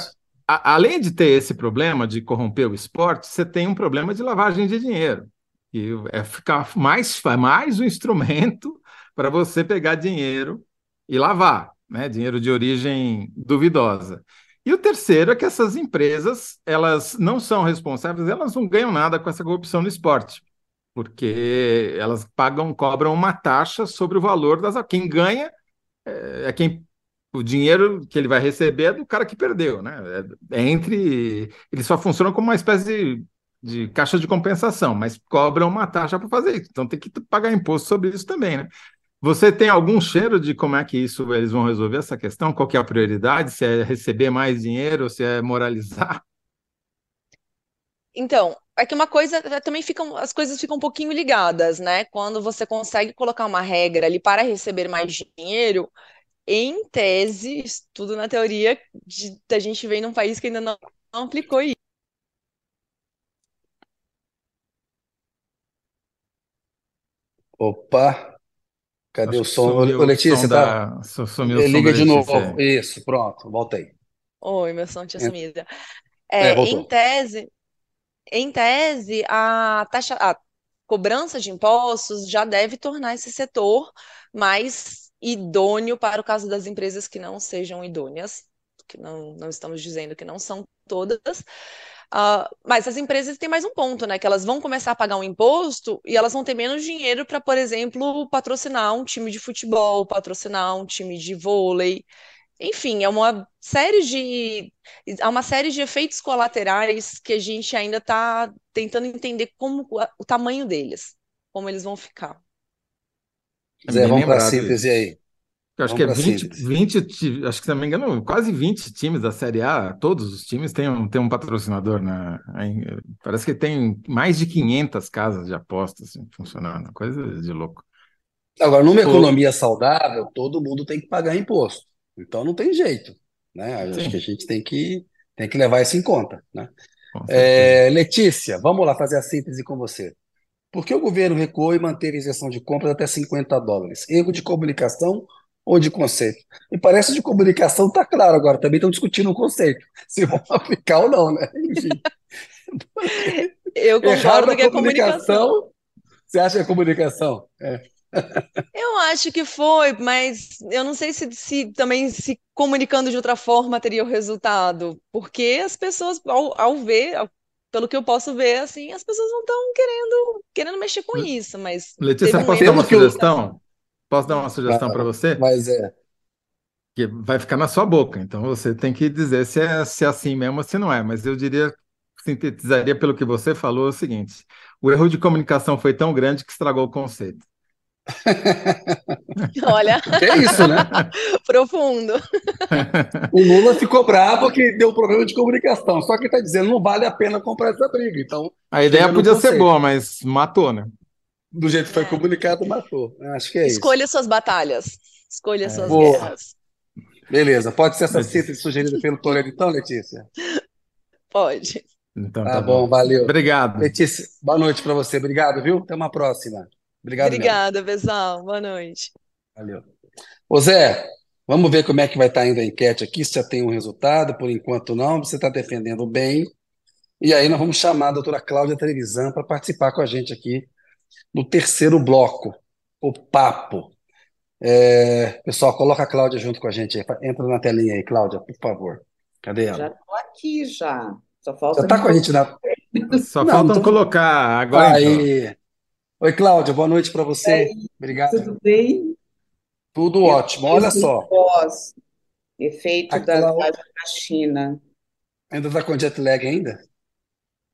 S2: a, além de ter esse problema de corromper o esporte, você tem um problema de lavagem de dinheiro. E é ficar mais, mais um instrumento para você pegar dinheiro e lavar, né? Dinheiro de origem duvidosa. E o terceiro é que essas empresas, elas não são responsáveis, elas não ganham nada com essa corrupção no esporte, porque elas pagam, cobram uma taxa sobre o valor das. Quem ganha é, é quem o dinheiro que ele vai receber é do cara que perdeu, né? É, é entre eles só funcionam como uma espécie de, de caixa de compensação, mas cobram uma taxa para fazer isso. Então tem que pagar imposto sobre isso também, né? Você tem algum cheiro de como é que isso eles vão resolver essa questão? Qual que é a prioridade? Se é receber mais dinheiro, se é moralizar?
S3: Então, é que uma coisa também ficam, as coisas ficam um pouquinho ligadas, né? Quando você consegue colocar uma regra ali para receber mais dinheiro, em tese, tudo na teoria, de, a gente vem num país que ainda não, não aplicou isso.
S1: Opa, cadê Acho o som? Sumiu, Ô, Letícia, som tá?
S2: Da... Sumiu o som
S1: Liga de novo. Isso, pronto, voltei.
S3: Oi, meu som tinha sumido. É, é, em tese, em tese, a taxa, a cobrança de impostos já deve tornar esse setor mais idôneo para o caso das empresas que não sejam idôneas, que não, não estamos dizendo que não são todas, uh, mas as empresas têm mais um ponto, né? Que elas vão começar a pagar um imposto e elas vão ter menos dinheiro para, por exemplo, patrocinar um time de futebol, patrocinar um time de vôlei. Enfim, é uma série de há uma série de efeitos colaterais que a gente ainda está tentando entender como o tamanho deles, como eles vão ficar.
S1: É Zé, vamos para a síntese aí.
S2: Eu acho vamos que é 20, 20, acho que se não me engano, quase 20 times da Série A, todos os times têm um, têm um patrocinador, né? Parece que tem mais de 500 casas de apostas assim, funcionando, coisa de louco.
S1: Agora, numa economia saudável, todo mundo tem que pagar imposto. Então não tem jeito, né? Acho que a gente tem que, tem que levar isso em conta, né? É, Letícia, vamos lá fazer a síntese com você. Por que o governo recuou e manteve a isenção de compras até 50 dólares? Erro de comunicação ou de conceito? E parece de comunicação está claro agora, também estão discutindo o conceito, se vão aplicar ou não, né?
S3: Eu concordo que é comunicação.
S1: Você acha que é comunicação? É.
S3: Eu acho que foi, mas eu não sei se, se, também se comunicando de outra forma teria o resultado, porque as pessoas, ao, ao ver, ao, pelo que eu posso ver, assim, as pessoas não estão querendo, querendo mexer com isso, mas...
S2: Letícia, um posso dar uma sugestão? Posso dar uma sugestão para você?
S1: Mas é...
S2: Que vai ficar na sua boca, então você tem que dizer se é, se é assim mesmo ou se não é, mas eu diria, sintetizaria pelo que você falou, é o seguinte, o erro de comunicação foi tão grande que estragou o conceito.
S3: Olha.
S1: Que é isso, né?
S3: Profundo.
S1: O Lula ficou bravo que deu problema de comunicação. Só que está dizendo não vale a pena comprar essa briga. Então,
S2: a ideia podia ser boa, mas matou, né?
S1: Do jeito que foi é. comunicado, matou. Acho que é
S3: Escolha
S1: isso.
S3: suas batalhas. Escolha é. suas boa. guerras.
S1: Beleza. Pode ser essa síntese sugerida pelo Toledo, então, Letícia?
S3: Pode.
S1: Então, tá, tá bom, bom, valeu.
S2: Obrigado.
S1: Letícia, boa noite para você. Obrigado, viu? Até uma próxima. Obrigado.
S3: Obrigada, pessoal. Boa noite.
S1: Valeu. Ô Zé, vamos ver como é que vai estar indo a enquete aqui, se já tem um resultado, por enquanto não, você está defendendo bem. E aí nós vamos chamar a doutora Cláudia Trevisan para participar com a gente aqui no terceiro bloco, o papo. É, pessoal, coloca a Cláudia junto com a gente aí. Entra na telinha aí, Cláudia, por favor. Cadê ela?
S4: Já estou aqui já. Só falta.
S1: Já está com a gente na.
S2: Só não, falta tô... colocar agora.
S1: Aí. Então. Oi, Cláudia, boa noite para você. Obrigado.
S4: Tudo bem?
S1: Tudo ótimo. Olha só.
S4: Pós, efeito da Cláudia... da China.
S1: Ainda está com jet lag ainda?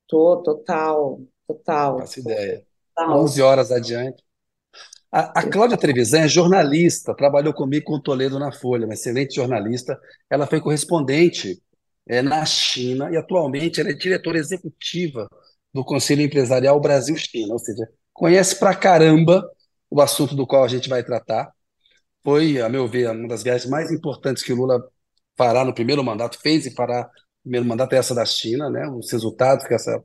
S4: Tô, total, total.
S1: Faço ideia. Total. 11 horas adiante. A, a Cláudia Trevisan é jornalista, trabalhou comigo com o Toledo na Folha, uma excelente jornalista. Ela foi correspondente é, na China e atualmente ela é diretora executiva do Conselho Empresarial Brasil-China, ou seja, conhece pra caramba o assunto do qual a gente vai tratar. Foi, a meu ver, uma das viagens mais importantes que o Lula fará no primeiro mandato, fez e fará no primeiro mandato, é essa da China, né? os resultados que essa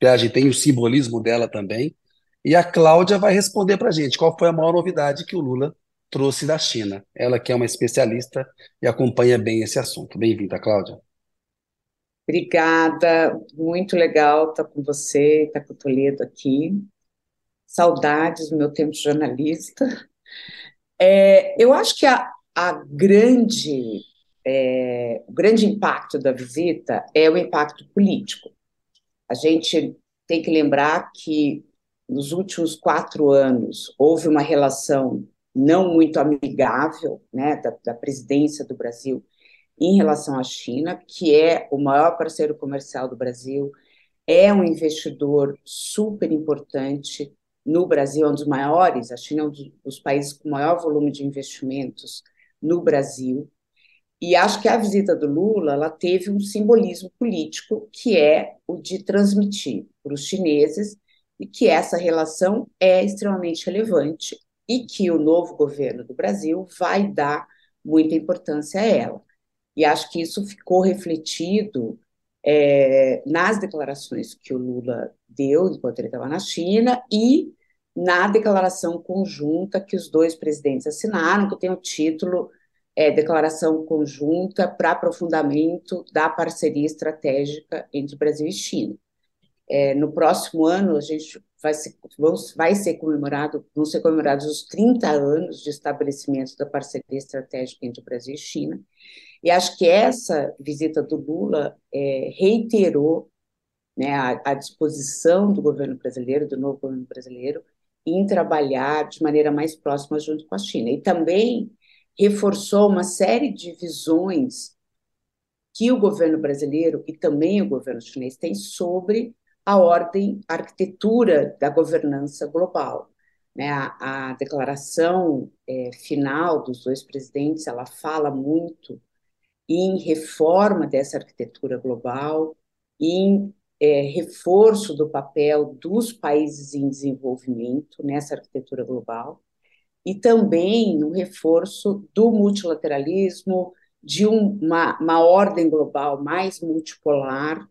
S1: viagem tem, o simbolismo dela também. E a Cláudia vai responder para a gente qual foi a maior novidade que o Lula trouxe da China. Ela que é uma especialista e acompanha bem esse assunto. Bem-vinda, Cláudia.
S4: Obrigada, muito legal estar com você, estar com o Toledo aqui. Saudades do meu tempo de jornalista. É, eu acho que a, a grande, é, o grande impacto da visita é o impacto político. A gente tem que lembrar que nos últimos quatro anos houve uma relação não muito amigável né, da, da presidência do Brasil em relação à China, que é o maior parceiro comercial do Brasil, é um investidor super importante no Brasil, é um dos maiores, a China é um dos países com maior volume de investimentos no Brasil. E acho que a visita do Lula ela teve um simbolismo político que é o de transmitir para os chineses e que essa relação é extremamente relevante e que o novo governo do Brasil vai dar muita importância a ela. E acho que isso ficou refletido é, nas declarações que o Lula deu enquanto ele estava na China e na declaração conjunta que os dois presidentes assinaram, que tem o título é, Declaração Conjunta para Aprofundamento da Parceria Estratégica entre Brasil e China. É, no próximo ano, a gente vai ser, vai ser comemorado, vão ser comemorados os 30 anos de estabelecimento da parceria estratégica entre o Brasil e China. E acho que essa visita do Lula é, reiterou né, a, a, disposição do governo brasileiro, do novo governo brasileiro, em trabalhar de maneira mais próxima junto com a China. E também reforçou uma série de visões que o governo brasileiro e também o governo chinês têm sobre a ordem, a arquitetura da governança global. Né? A, a declaração é, final dos dois presidentes, ela fala muito em reforma dessa arquitetura global, em é, reforço do papel dos países em desenvolvimento nessa arquitetura global, e também no reforço do multilateralismo, de uma, uma ordem global mais multipolar,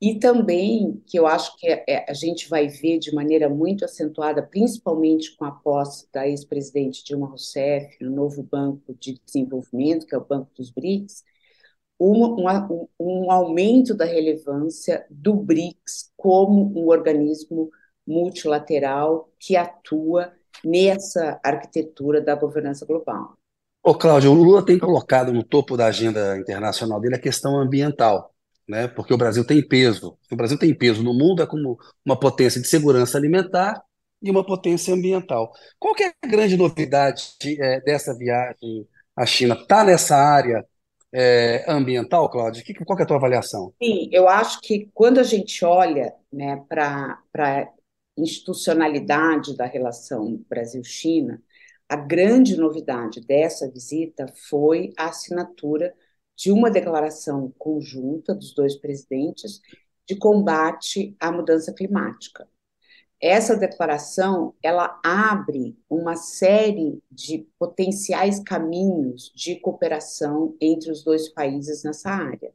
S4: e também, que eu acho que é, a gente vai ver de maneira muito acentuada, principalmente com a posse da ex-presidente Dilma Rousseff no novo Banco de Desenvolvimento, que é o Banco dos BRICS, um, um, um aumento da relevância do BRICS como um organismo multilateral que atua nessa arquitetura da governança global.
S1: Ô, Cláudio, o Lula tem colocado no topo da agenda internacional dele a questão ambiental né? Porque o Brasil tem peso. O Brasil tem peso no mundo é como uma potência de segurança alimentar e uma potência ambiental. Qual é a grande novidade é, dessa viagem à China? Está nessa área é, ambiental, Cláudio? Que, qual é a tua avaliação?
S4: Sim, eu acho que quando a gente olha né, para a institucionalidade da relação Brasil-China, a grande novidade dessa visita foi a assinatura de uma declaração conjunta dos dois presidentes de combate à mudança climática. Essa declaração, ela abre uma série de potenciais caminhos de cooperação entre os dois países nessa área.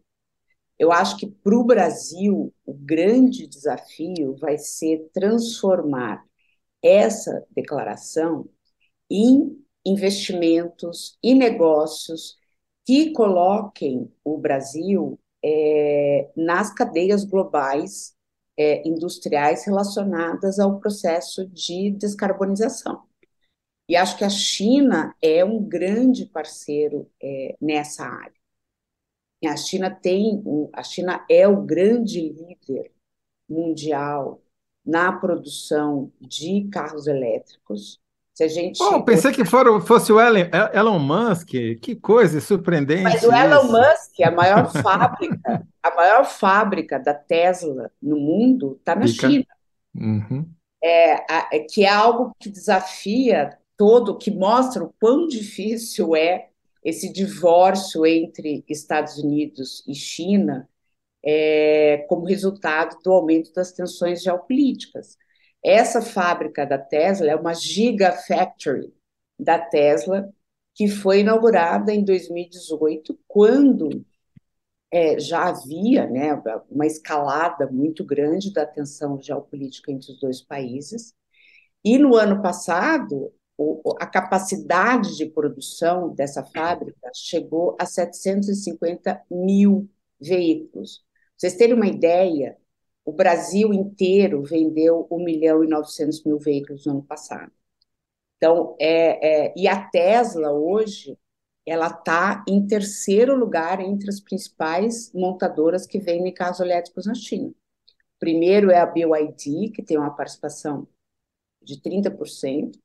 S4: Eu acho que para o Brasil, o grande desafio vai ser transformar essa declaração em investimentos e negócios que coloquem o Brasil é, nas cadeias globais é, industriais relacionadas ao processo de descarbonização. E acho que a China é um grande parceiro é, nessa área. A China tem, a China é o grande líder mundial na produção de carros elétricos.
S2: Se a gente. Oh, pensei que for, fosse o Elon, Elon Musk, que coisa surpreendente.
S4: Mas o Elon isso. Musk, a maior fábrica, a maior fábrica da Tesla no mundo está na Fica. China. Uhum. É, é, que é algo que desafia todo, que mostra o quão difícil é esse divórcio entre Estados Unidos e China é, como resultado do aumento das tensões geopolíticas. Essa fábrica da Tesla é uma gigafactory da Tesla, que foi inaugurada em 2018, quando é, já havia né, uma escalada muito grande da tensão geopolítica entre os dois países. E no ano passado, o, a capacidade de produção dessa fábrica chegou a 750 mil veículos. Pra vocês terem uma ideia, o Brasil inteiro vendeu 1 milhão e 900 mil veículos no ano passado. Então, é, é e a Tesla hoje ela está em terceiro lugar entre as principais montadoras que vendem carros elétricos na China. Primeiro é a BYD, que tem uma participação de 30%,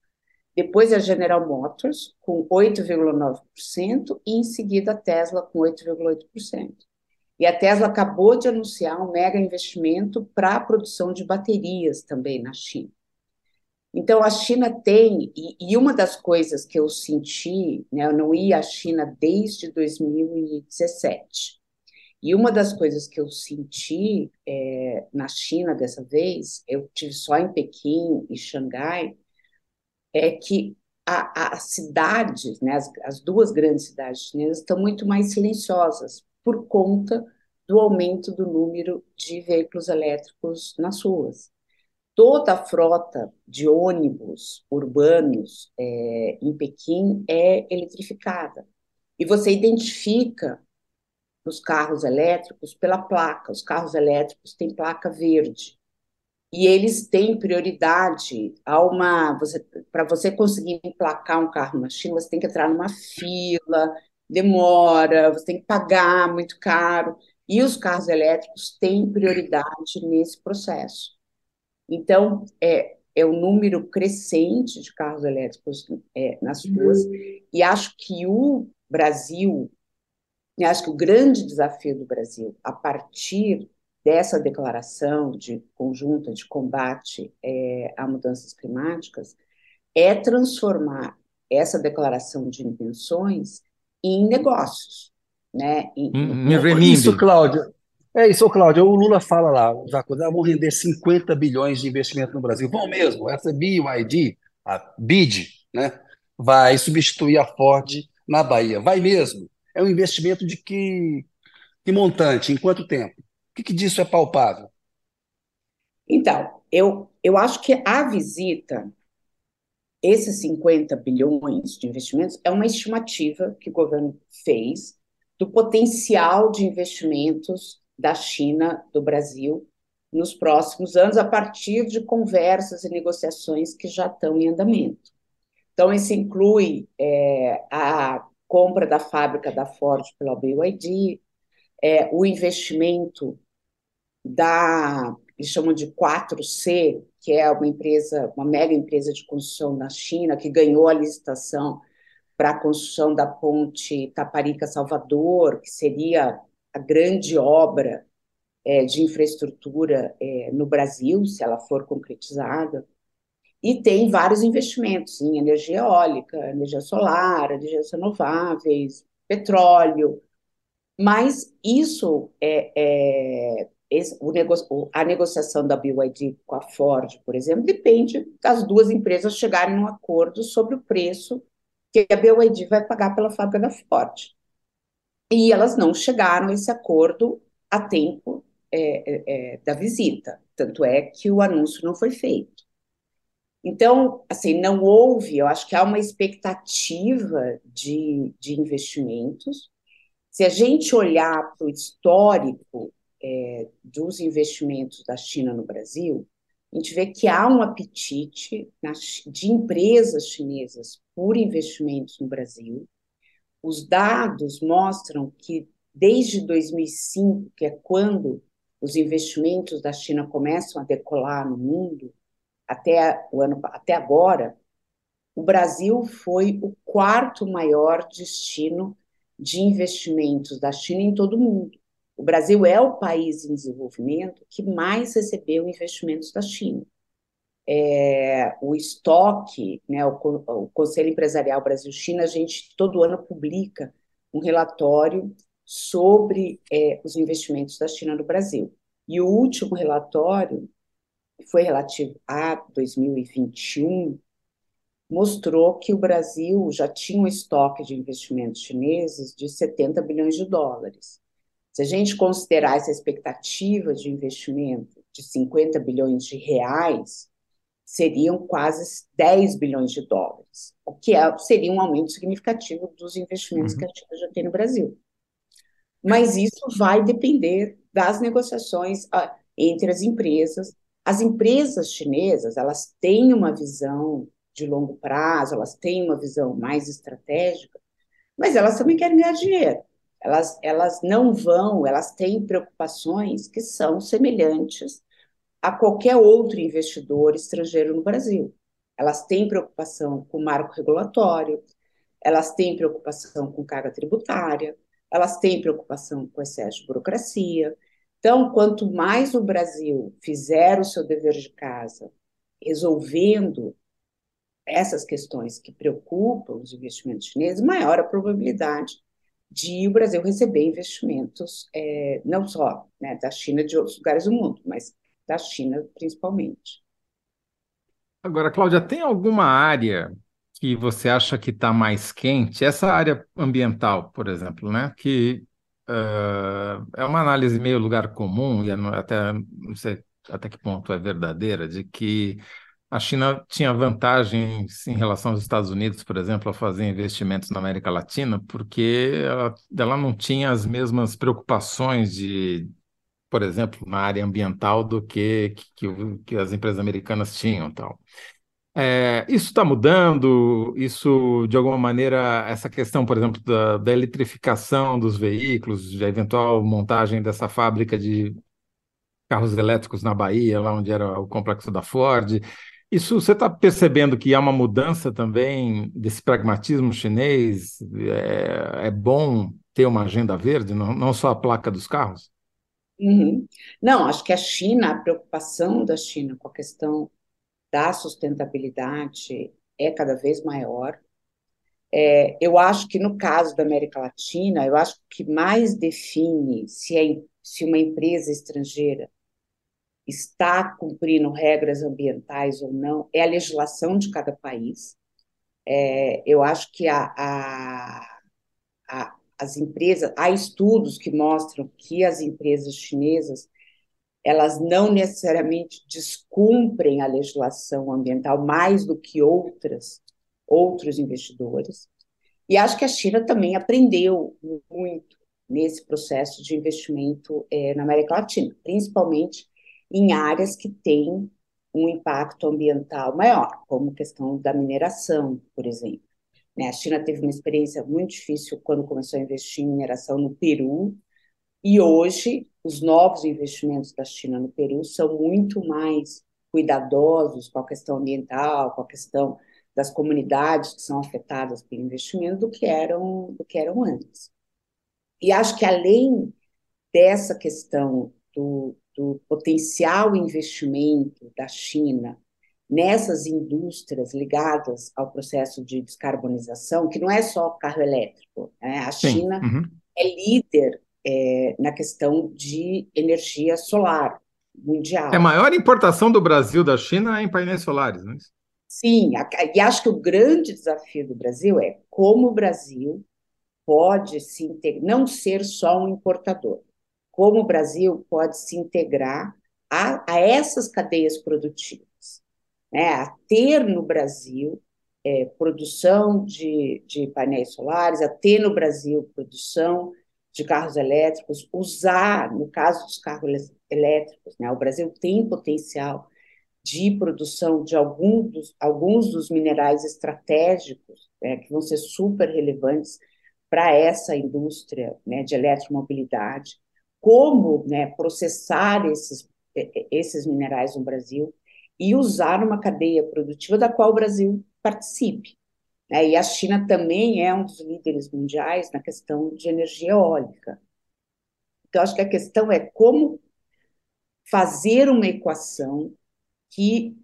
S4: depois é a General Motors, com 8,9%, e em seguida a Tesla, com 8,8%. E a Tesla acabou de anunciar um mega investimento para a produção de baterias também na China. Então, a China tem, e, e, uma das coisas que eu senti, né, eu não ia à China desde 2017, e uma das coisas que eu senti é, na China dessa vez, eu tive só em Pequim e Xangai, é que as cidades, né, as, as duas grandes cidades chinesas, estão muito mais silenciosas por conta do aumento do número de veículos elétricos nas ruas toda a frota de ônibus urbanos é, em Pequim é eletrificada. E você identifica os carros elétricos pela placa. Os carros elétricos têm placa verde. E eles têm prioridade a uma. Para você conseguir emplacar um carro na China, você tem que entrar numa fila, demora, você tem que pagar muito caro. E os carros elétricos têm prioridade nesse processo. Então, é, é um número crescente de carros elétricos é, nas uhum. ruas, uhum. e acho que o Brasil, acho que o grande desafio do Brasil, a partir dessa declaração de conjunta de combate é, a mudanças climáticas, é transformar essa declaração de intenções em negócios, né? Em,
S1: em Isso, Cláudia, é isso, Cláudio. O Lula fala lá, já ah, vão render 50 bilhões de investimento no Brasil. Vão mesmo. Essa BYD, a BID, né, vai substituir a Ford na Bahia. Vai mesmo. É um investimento de que, que montante? Em quanto tempo? O que, que disso é palpável?
S4: Então, eu, eu acho que a visita, esses 50 bilhões de investimentos, é uma estimativa que o governo fez do potencial de investimentos da China, do Brasil, nos próximos anos, a partir de conversas e negociações que já estão em andamento. Então, isso inclui é, a compra da fábrica da Ford pela BYD, é, o investimento da, eles chamam de 4C, que é uma empresa, uma mega empresa de construção na China, que ganhou a licitação para a construção da ponte Taparica-Salvador, que seria a grande obra é, de infraestrutura é, no Brasil, se ela for concretizada, e tem vários investimentos em energia eólica, energia solar, energias renováveis, petróleo, mas isso é, é esse, nego, a negociação da BYD com a Ford, por exemplo, depende das duas empresas chegarem num acordo sobre o preço que a BYD vai pagar pela fábrica da Ford e elas não chegaram a esse acordo a tempo é, é, é, da visita, tanto é que o anúncio não foi feito. Então, assim, não houve, eu acho que há uma expectativa de, de investimentos. Se a gente olhar para o histórico é, dos investimentos da China no Brasil, a gente vê que há um apetite de empresas chinesas por investimentos no Brasil, os dados mostram que desde 2005, que é quando os investimentos da China começam a decolar no mundo, até, o ano, até agora, o Brasil foi o quarto maior destino de investimentos da China em todo o mundo. O Brasil é o país em desenvolvimento que mais recebeu investimentos da China. É, o estoque, né, o, o Conselho Empresarial Brasil-China, a gente todo ano publica um relatório sobre é, os investimentos da China no Brasil. E o último relatório, que foi relativo a 2021, mostrou que o Brasil já tinha um estoque de investimentos chineses de 70 bilhões de dólares. Se a gente considerar essa expectativa de investimento de 50 bilhões de reais, seriam quase 10 bilhões de dólares, o que é, seria um aumento significativo dos investimentos uhum. que a China já tem no Brasil. Mas isso vai depender das negociações ah, entre as empresas. As empresas chinesas, elas têm uma visão de longo prazo, elas têm uma visão mais estratégica, mas elas também querem ganhar dinheiro. Elas, elas não vão, elas têm preocupações que são semelhantes a qualquer outro investidor estrangeiro no Brasil. Elas têm preocupação com o marco regulatório, elas têm preocupação com carga tributária, elas têm preocupação com excesso de burocracia. Então, quanto mais o Brasil fizer o seu dever de casa, resolvendo essas questões que preocupam os investimentos chineses, maior a probabilidade de o Brasil receber investimentos, é, não só né, da China, de outros lugares do mundo, mas da China principalmente.
S2: Agora, Cláudia, tem alguma área que você acha que está mais quente? Essa área ambiental, por exemplo, né? Que uh, é uma análise meio lugar comum, e é até não sei até que ponto é verdadeira, de que a China tinha vantagens em relação aos Estados Unidos, por exemplo, a fazer investimentos na América Latina, porque ela, ela não tinha as mesmas preocupações de, por exemplo, na área ambiental do que, que, que as empresas americanas tinham. Tal. É, isso está mudando, isso, de alguma maneira, essa questão, por exemplo, da, da eletrificação dos veículos, da eventual montagem dessa fábrica de carros elétricos na Bahia, lá onde era o complexo da Ford, isso você está percebendo que há uma mudança também desse pragmatismo chinês? É, é bom ter uma agenda verde, não, não, só a placa dos carros?
S4: Uhum. Não, acho que a China, a preocupação da China com a questão da sustentabilidade é cada vez maior. É, eu acho que no caso da América Latina, eu acho que mais define se, é, se uma empresa estrangeira está cumprindo regras ambientais ou não é a legislação de cada país. É, eu acho que a, a, a, as empresas, há estudos que mostram que as empresas chinesas elas não necessariamente descumprem a legislação ambiental mais do que outras outros investidores. E acho que a China também aprendeu muito nesse processo de investimento é, na América Latina, principalmente em áreas que têm um impacto ambiental maior, como questão da mineração, por exemplo. Né, a China teve uma experiência muito difícil quando começou a investir em mineração no Peru, e hoje os novos investimentos da China no Peru são muito mais cuidadosos com a questão ambiental, com a questão das comunidades que são afetadas pelo investimento do que eram do que eram antes. E acho que além dessa questão do, do potencial investimento da China nessas indústrias ligadas ao processo de descarbonização, que não é só carro elétrico, né? a Sim. China uhum. é líder é, na questão de energia solar mundial.
S2: É a maior importação do Brasil da China é em painéis solares, não é isso?
S4: Sim, e acho que o grande desafio do Brasil é como o Brasil pode se não ser só um importador, como o Brasil pode se integrar a, a essas cadeias produtivas, né? a ter no Brasil é, produção de, de painéis solares, a ter no Brasil produção de carros elétricos, usar, no caso dos carros elétricos, né? o Brasil tem potencial de produção de algum dos, alguns dos minerais estratégicos, né, que vão ser super relevantes para essa indústria né, de eletromobilidade como né, processar esses, esses minerais no Brasil e usar uma cadeia produtiva da qual o Brasil participe. Né? E a China também é um dos líderes mundiais na questão de energia eólica. Então, acho que a questão é como fazer uma equação que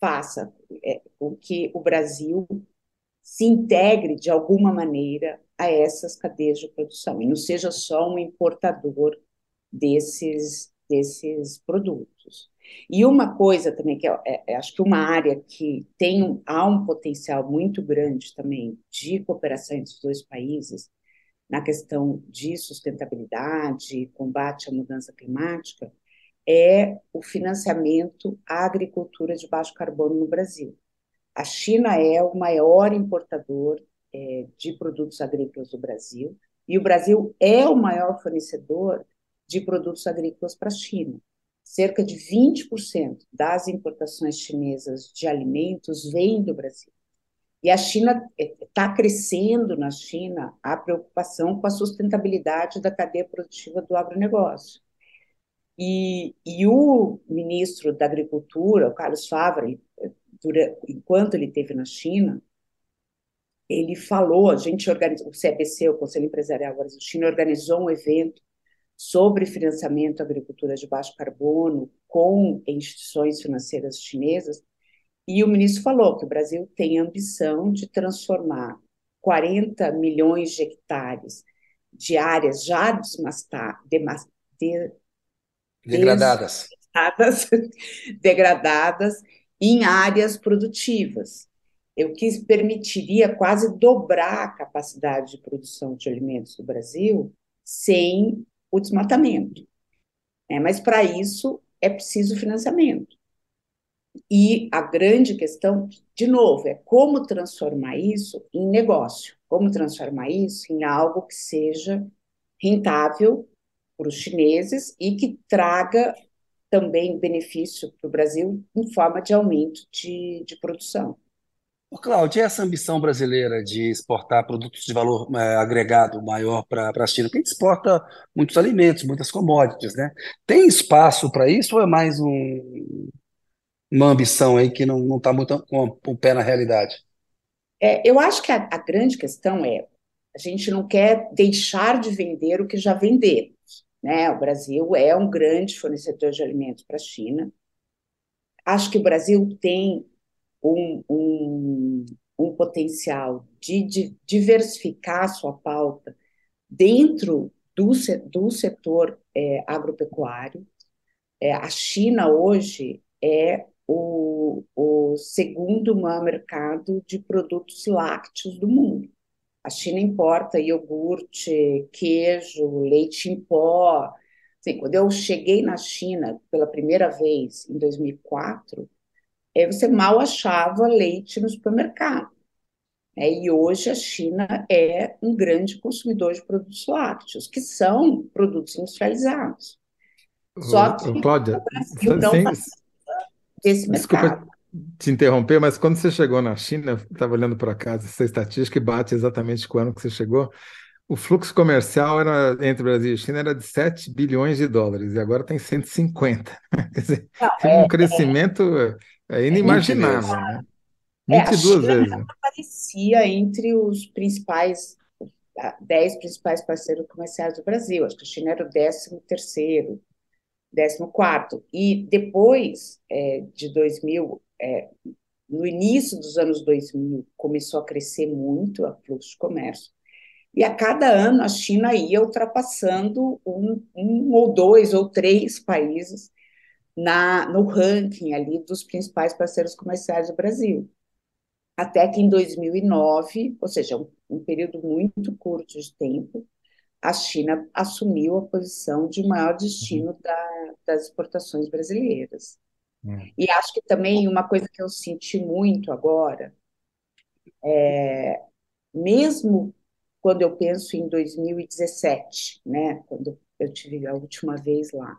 S4: faça é, com que o Brasil se integre de alguma maneira a essas cadeias de produção e não seja só um importador desses, desses produtos. E uma coisa também que é, é, acho que uma área que tem um, há um potencial muito grande também de cooperação entre os dois países na questão de sustentabilidade, combate à mudança climática, é o financiamento à agricultura de baixo carbono no Brasil. A China é o maior importador é, de produtos agrícolas do Brasil e o Brasil é o maior fornecedor de produtos agrícolas para a China. Cerca de 20% das importações chinesas de alimentos vêm do Brasil. E a China está é, crescendo na China a preocupação com a sustentabilidade da cadeia produtiva do agronegócio. E, e o ministro da Agricultura, o Carlos Favre, enquanto ele esteve na China, ele falou, a gente organizou, o CBC, o Conselho Empresarial Brasil China, organizou um evento sobre financiamento à agricultura de baixo carbono com instituições financeiras chinesas, e o ministro falou que o Brasil tem a ambição de transformar 40 milhões de hectares de áreas já desmastar, demast, de,
S1: degradadas.
S4: degradadas, degradadas em áreas produtivas, o que permitiria quase dobrar a capacidade de produção de alimentos do Brasil sem o desmatamento. É, mas para isso é preciso financiamento. E a grande questão, de novo, é como transformar isso em negócio, como transformar isso em algo que seja rentável para os chineses e que traga também benefício para o Brasil em forma de aumento de, de produção.
S1: Ô, Cláudia, e essa ambição brasileira de exportar produtos de valor é, agregado maior para a China? Porque a gente exporta muitos alimentos, muitas commodities, né? Tem espaço para isso ou é mais um, uma ambição aí que não está muito com o pé na realidade?
S4: É, eu acho que a, a grande questão é a gente não quer deixar de vender o que já vendemos. Né? O Brasil é um grande fornecedor de alimentos para a China. Acho que o Brasil tem um, um, um potencial de, de diversificar sua pauta dentro do, do setor é, agropecuário. É, a China hoje é o, o segundo maior mercado de produtos lácteos do mundo. A China importa iogurte, queijo, leite em pó. Assim, quando eu cheguei na China pela primeira vez, em 2004, é, você mal achava leite no supermercado. É, e hoje a China é um grande consumidor de produtos lácteos, que são produtos industrializados.
S2: Só que Cláudia, o Brasil não
S4: faz desse mercado. Desculpa
S2: te interromper, mas quando você chegou na China, estava olhando para casa essa estatística e bate exatamente com o ano que você chegou. O fluxo comercial era, entre Brasil e China era de 7 bilhões de dólares e agora tem 150. Quer dizer, Não, tem um é, crescimento é, é inimaginável, é, né? 22
S4: é,
S2: vezes.
S4: aparecia entre os principais, 10 principais parceiros comerciais do Brasil. Acho que a China era o 13 terceiro, 14 E depois é, de 2000, é, no início dos anos 2000, começou a crescer muito a fluxo de comércio. E a cada ano a China ia ultrapassando um, um ou dois ou três países na, no ranking ali dos principais parceiros comerciais do Brasil. Até que em 2009, ou seja, um, um período muito curto de tempo, a China assumiu a posição de maior destino uhum. da, das exportações brasileiras. Uhum. E acho que também uma coisa que eu senti muito agora, é, mesmo quando eu penso em 2017, né, quando eu tive a última vez lá,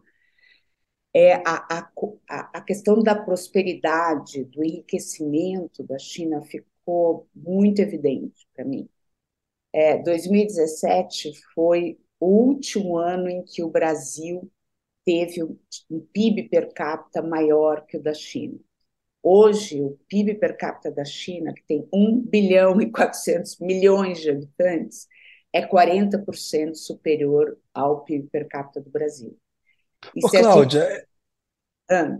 S4: é a, a, a questão da prosperidade, do enriquecimento da China ficou muito evidente para mim. É, 2017 foi o último ano em que o Brasil teve um, um PIB per capita maior que o da China. Hoje, o PIB per capita da China, que tem 1 bilhão e 400 milhões de habitantes, é 40% superior ao PIB per capita do Brasil.
S1: Ô, Cláudia, gente... ah.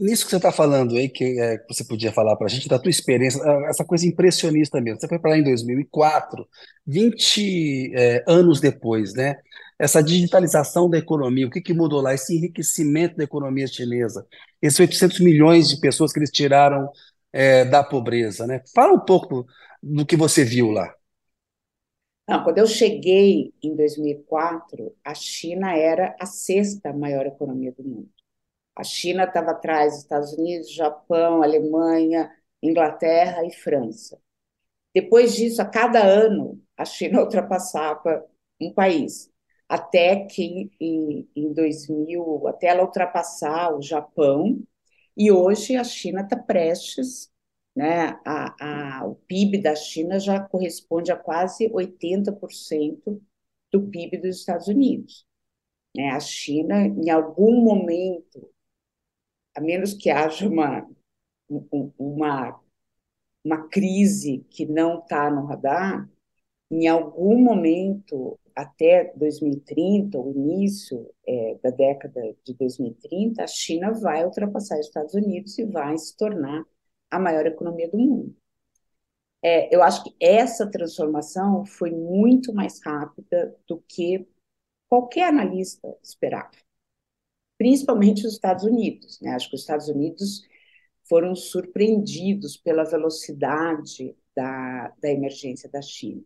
S1: Nisso que você está falando aí, que é, você podia falar para a gente da tua experiência, ah, essa coisa impressionista mesmo. Você foi para lá em 2004, 20 é, anos depois, né? Essa digitalização da economia, o que, que mudou lá? Esse enriquecimento da economia chinesa, esses 800 milhões de pessoas que eles tiraram é, da pobreza, né? Fala um pouco do que você viu lá.
S4: Não, quando eu cheguei em 2004, a China era a sexta maior economia do mundo. A China estava atrás dos Estados Unidos, Japão, Alemanha, Inglaterra e França. Depois disso, a cada ano, a China ultrapassava um país, até que em, em 2000, até ela ultrapassar o Japão, e hoje a China está prestes, né, a, a, o PIB da China já corresponde a quase 80% do PIB dos Estados Unidos. Né? A China, em algum momento, a menos que haja uma, uma, uma crise que não está no radar, em algum momento, até 2030, o início é, da década de 2030, a China vai ultrapassar os Estados Unidos e vai se tornar a maior economia do mundo. É, eu acho que essa transformação foi muito mais rápida do que qualquer analista esperava principalmente os Estados Unidos. Né? Acho que os Estados Unidos foram surpreendidos pela velocidade da, da emergência da China.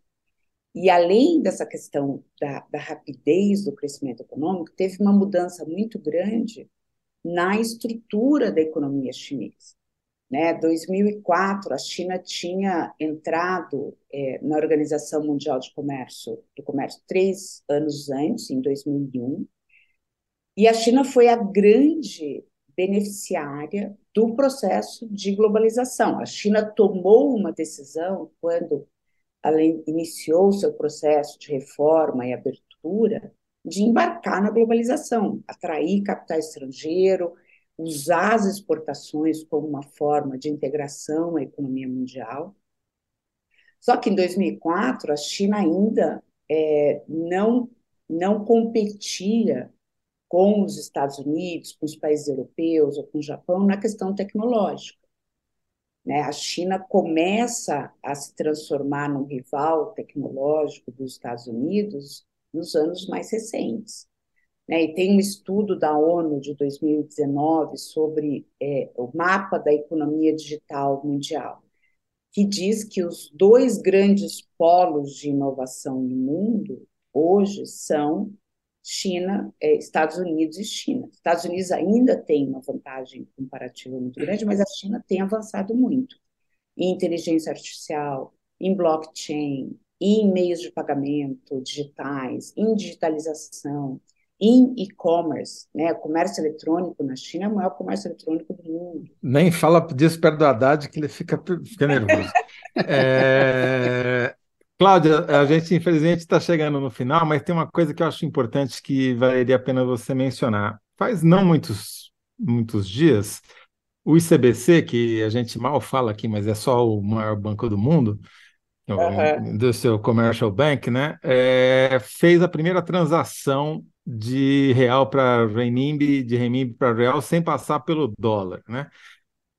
S4: E além dessa questão da, da, rapidez do crescimento econômico, teve uma mudança muito grande na estrutura da economia chinesa. Né? 2004, a China tinha entrado é, na Organização Mundial de Comércio, do Comércio três anos antes, em 2001, e a China foi a grande beneficiária do processo de globalização. A China tomou uma decisão quando além iniciou seu processo de reforma e abertura de embarcar na globalização, atrair capital estrangeiro, usar as exportações como uma forma de integração à economia mundial. Só que em 2004 a China ainda é, não não competia com os Estados Unidos, com os países europeus ou com o Japão na questão tecnológica. Né? A China começa a se transformar num rival tecnológico dos Estados Unidos nos anos mais recentes. Né? E tem um estudo da ONU de 2019 sobre é, o mapa da economia digital mundial, que diz que os dois grandes polos de inovação no mundo hoje são China, é, Estados Unidos e China. Estados Unidos ainda tem uma vantagem comparativa muito grande, mas a China tem avançado muito em inteligência artificial, em blockchain, em meios de pagamento digitais, em digitalização, em e-commerce, né? O comércio eletrônico na China é o maior comércio eletrônico do mundo.
S2: Nem fala disso perto do Haddad que ele fica, fica nervoso. é, Cláudia, a gente infelizmente está chegando no final, mas tem uma coisa que eu acho importante que valeria a pena você mencionar. Faz não muitos, muitos dias, o ICBC, que a gente mal fala aqui, mas é só o maior banco do mundo, uhum. do seu Commercial Bank, né? É, fez a primeira transação de real para renminbi, de renminbi para real, sem passar pelo dólar, né?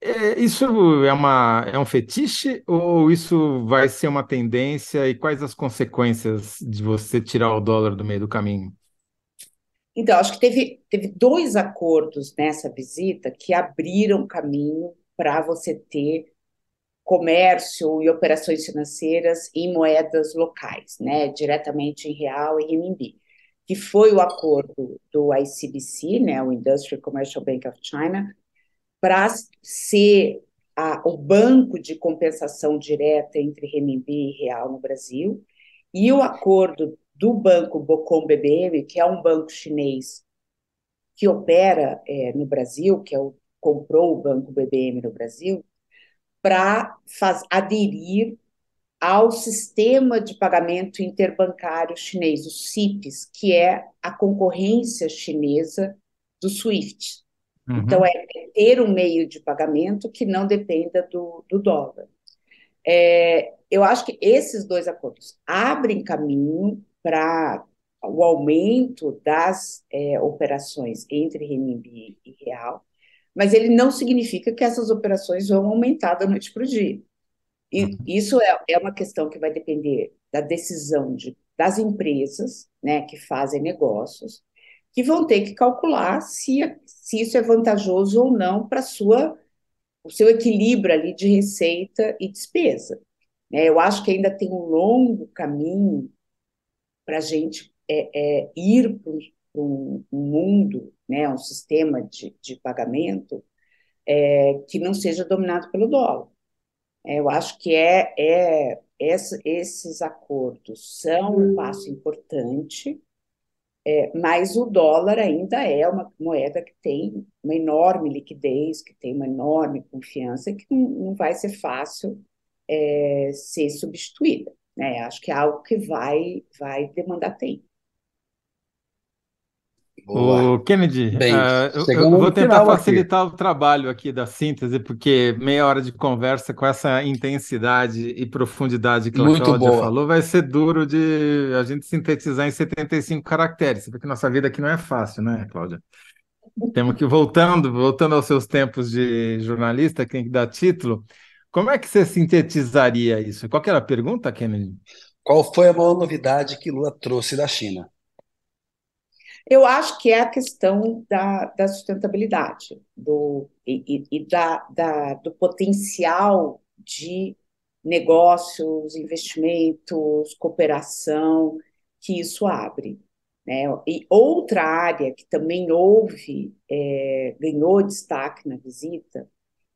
S2: É, isso é, uma, é um fetiche ou isso vai ser uma tendência e quais as consequências de você tirar o dólar do meio do caminho?
S4: Então, acho que teve, teve dois acordos nessa visita que abriram caminho para você ter comércio e operações financeiras em moedas locais, né, diretamente em real e renminbi, que foi o acordo do ICBC, né, o Industrial Commercial Bank of China, para ser a, o banco de compensação direta entre renminbi e real no Brasil, e o acordo do banco Bocom BBM, que é um banco chinês que opera é, no Brasil, que é o, comprou o banco BBM no Brasil, para aderir ao sistema de pagamento interbancário chinês, o CIPS, que é a concorrência chinesa do SWIFT. Uhum. Então, é ter um meio de pagamento que não dependa do, do dólar. É, eu acho que esses dois acordos abrem caminho para o aumento das é, operações entre renminbi e real, mas ele não significa que essas operações vão aumentar da noite para o dia. E uhum. isso é, é uma questão que vai depender da decisão de, das empresas né, que fazem negócios, que vão ter que calcular se, se isso é vantajoso ou não para sua o seu equilíbrio ali de receita e despesa. É, eu acho que ainda tem um longo caminho para a gente é, é, ir para um, um, mundo, né, um sistema de, de pagamento é, que não seja dominado pelo dólar. É, eu acho que é, é esses acordos são um passo importante, é, mas o dólar ainda é uma moeda que tem uma enorme liquidez, que tem uma enorme confiança, que não, não vai ser fácil é, ser substituída. Né? Acho que é algo que vai, vai demandar tempo.
S2: O Kennedy, Bem, uh, eu, eu, vou tentar facilitar aqui. o trabalho aqui da síntese, porque meia hora de conversa com essa intensidade e profundidade que a Cláudia falou vai ser duro de a gente sintetizar em 75 caracteres. Porque nossa vida aqui não é fácil, né, Cláudia? Temos que voltando, voltando aos seus tempos de jornalista, quem dá título, como é que você sintetizaria isso? Qual era a pergunta, Kennedy?
S1: Qual foi a maior novidade que Lula trouxe da China?
S4: Eu acho que é a questão da, da sustentabilidade do, e, e da, da, do potencial de negócios, investimentos, cooperação que isso abre. Né? E outra área que também houve, é, ganhou destaque na visita,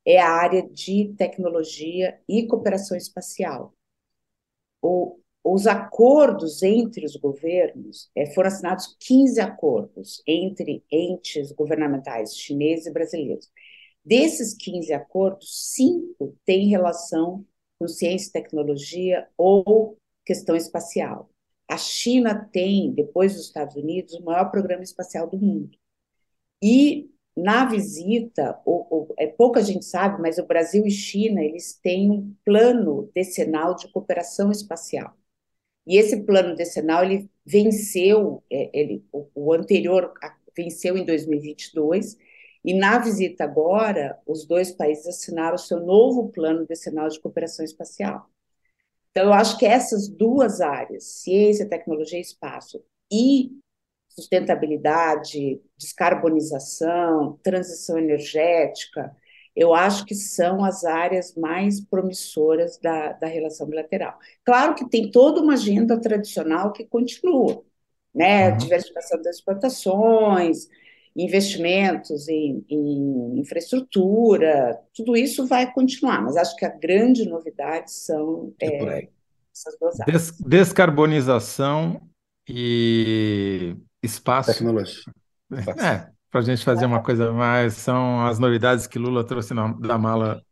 S4: é a área de tecnologia e cooperação espacial. O, os acordos entre os governos, é, foram assinados 15 acordos entre entes governamentais chineses e brasileiros. Desses 15 acordos, cinco têm relação com ciência e tecnologia ou questão espacial. A China tem, depois dos Estados Unidos, o maior programa espacial do mundo. E na visita, é, pouca gente sabe, mas o Brasil e China eles têm um plano decenal de cooperação espacial. E esse plano decenal ele venceu, é, ele, o, anterior venceu em 2022, e na visita agora, os dois países assinaram o seu novo plano decenal de cooperação espacial. Então, eu acho que essas duas áreas, ciência, tecnologia e espaço, e sustentabilidade, descarbonização, transição energética, eu acho que são as áreas mais promissoras da, da relação bilateral. Claro que tem toda uma agenda tradicional que continua, né? Uhum. Diversificação das exportações, investimentos em, em, infraestrutura, tudo isso vai continuar, mas acho que a grande novidade são é é, essas duas áreas.
S2: Des descarbonização e espaço.
S1: Tecnologia.
S2: É, para a gente fazer uma coisa mais, são as novidades que Lula trouxe na, da mala.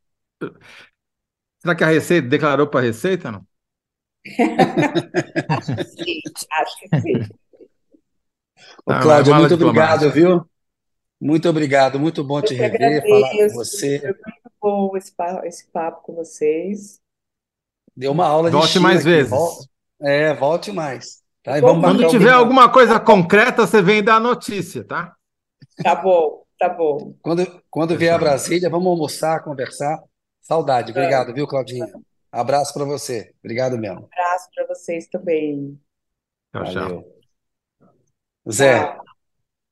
S2: Será que a Receita declarou para a Receita, não?
S4: acho que sim, acho que sim.
S1: Ô, ah, Cláudia, muito obrigado, viu? Muito obrigado, muito bom Eu te rever, agradeço, falar com você. Foi
S4: muito bom esse papo, esse papo com vocês.
S1: Deu uma aula
S2: de Volte mais aqui. vezes. Volte,
S1: é, volte mais.
S2: Tá? Quando tiver alguma coisa concreta, você vem dar a notícia, tá?
S4: Tá bom, tá bom.
S1: Quando, quando vier a Brasília, vamos almoçar, conversar. Saudade. Obrigado, viu, Claudinha? Abraço para você. Obrigado mesmo.
S4: Abraço para vocês também.
S2: Tchau, tchau.
S1: Zé,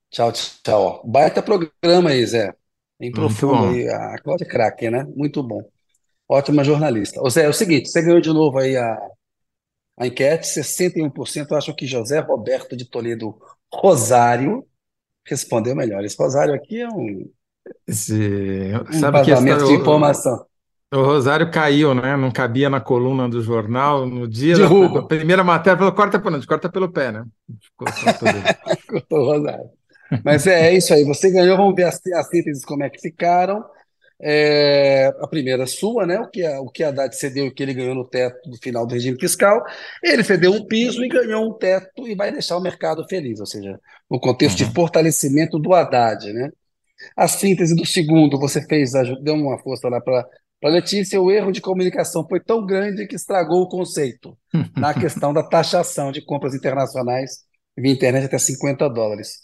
S1: tchau, tchau. Baita programa aí, Zé. Em profundo aí. A Cláudia é craque, né? Muito bom. Ótima jornalista. Ô, Zé, é o seguinte, você ganhou de novo aí a, a enquete, 61% acham que José Roberto de Toledo Rosário respondeu melhor. Esse Rosário aqui é um,
S2: Esse,
S1: um sabe que vazamento de informação.
S2: O, o Rosário caiu, né? Não cabia na coluna do jornal no dia da, da, primeira matéria, falou, corta pelo, corta pelo pé, né? Ficou
S1: o Rosário. Mas é, é, isso aí. Você ganhou, vamos ver as, as sínteses como é que ficaram. É, a primeira sua, né? O que, a, o que a Haddad cedeu e o que ele ganhou no teto do final do regime fiscal. Ele cedeu um piso e ganhou um teto e vai deixar o mercado feliz, ou seja, no contexto uhum. de fortalecimento do Haddad, né? A síntese do segundo, você fez, deu uma força lá para a Letícia, o erro de comunicação foi tão grande que estragou o conceito na questão da taxação de compras internacionais via internet até 50 dólares.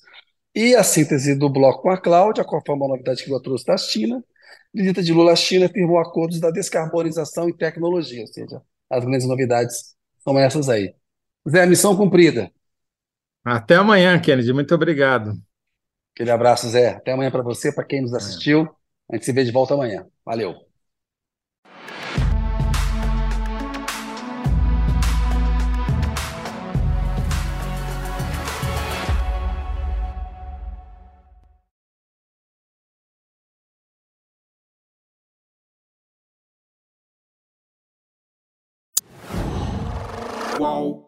S1: E a síntese do bloco com a Cláudia, qual foi uma novidade que Lula trouxe da China. Visita de Lula à China firmou acordos da descarbonização e tecnologia, ou seja, as grandes novidades são essas aí. Zé, missão cumprida.
S2: Até amanhã, Kennedy. Muito obrigado.
S1: Aquele abraço, Zé. Até amanhã para você, para quem nos assistiu. A gente se vê de volta amanhã. Valeu.
S5: whoa.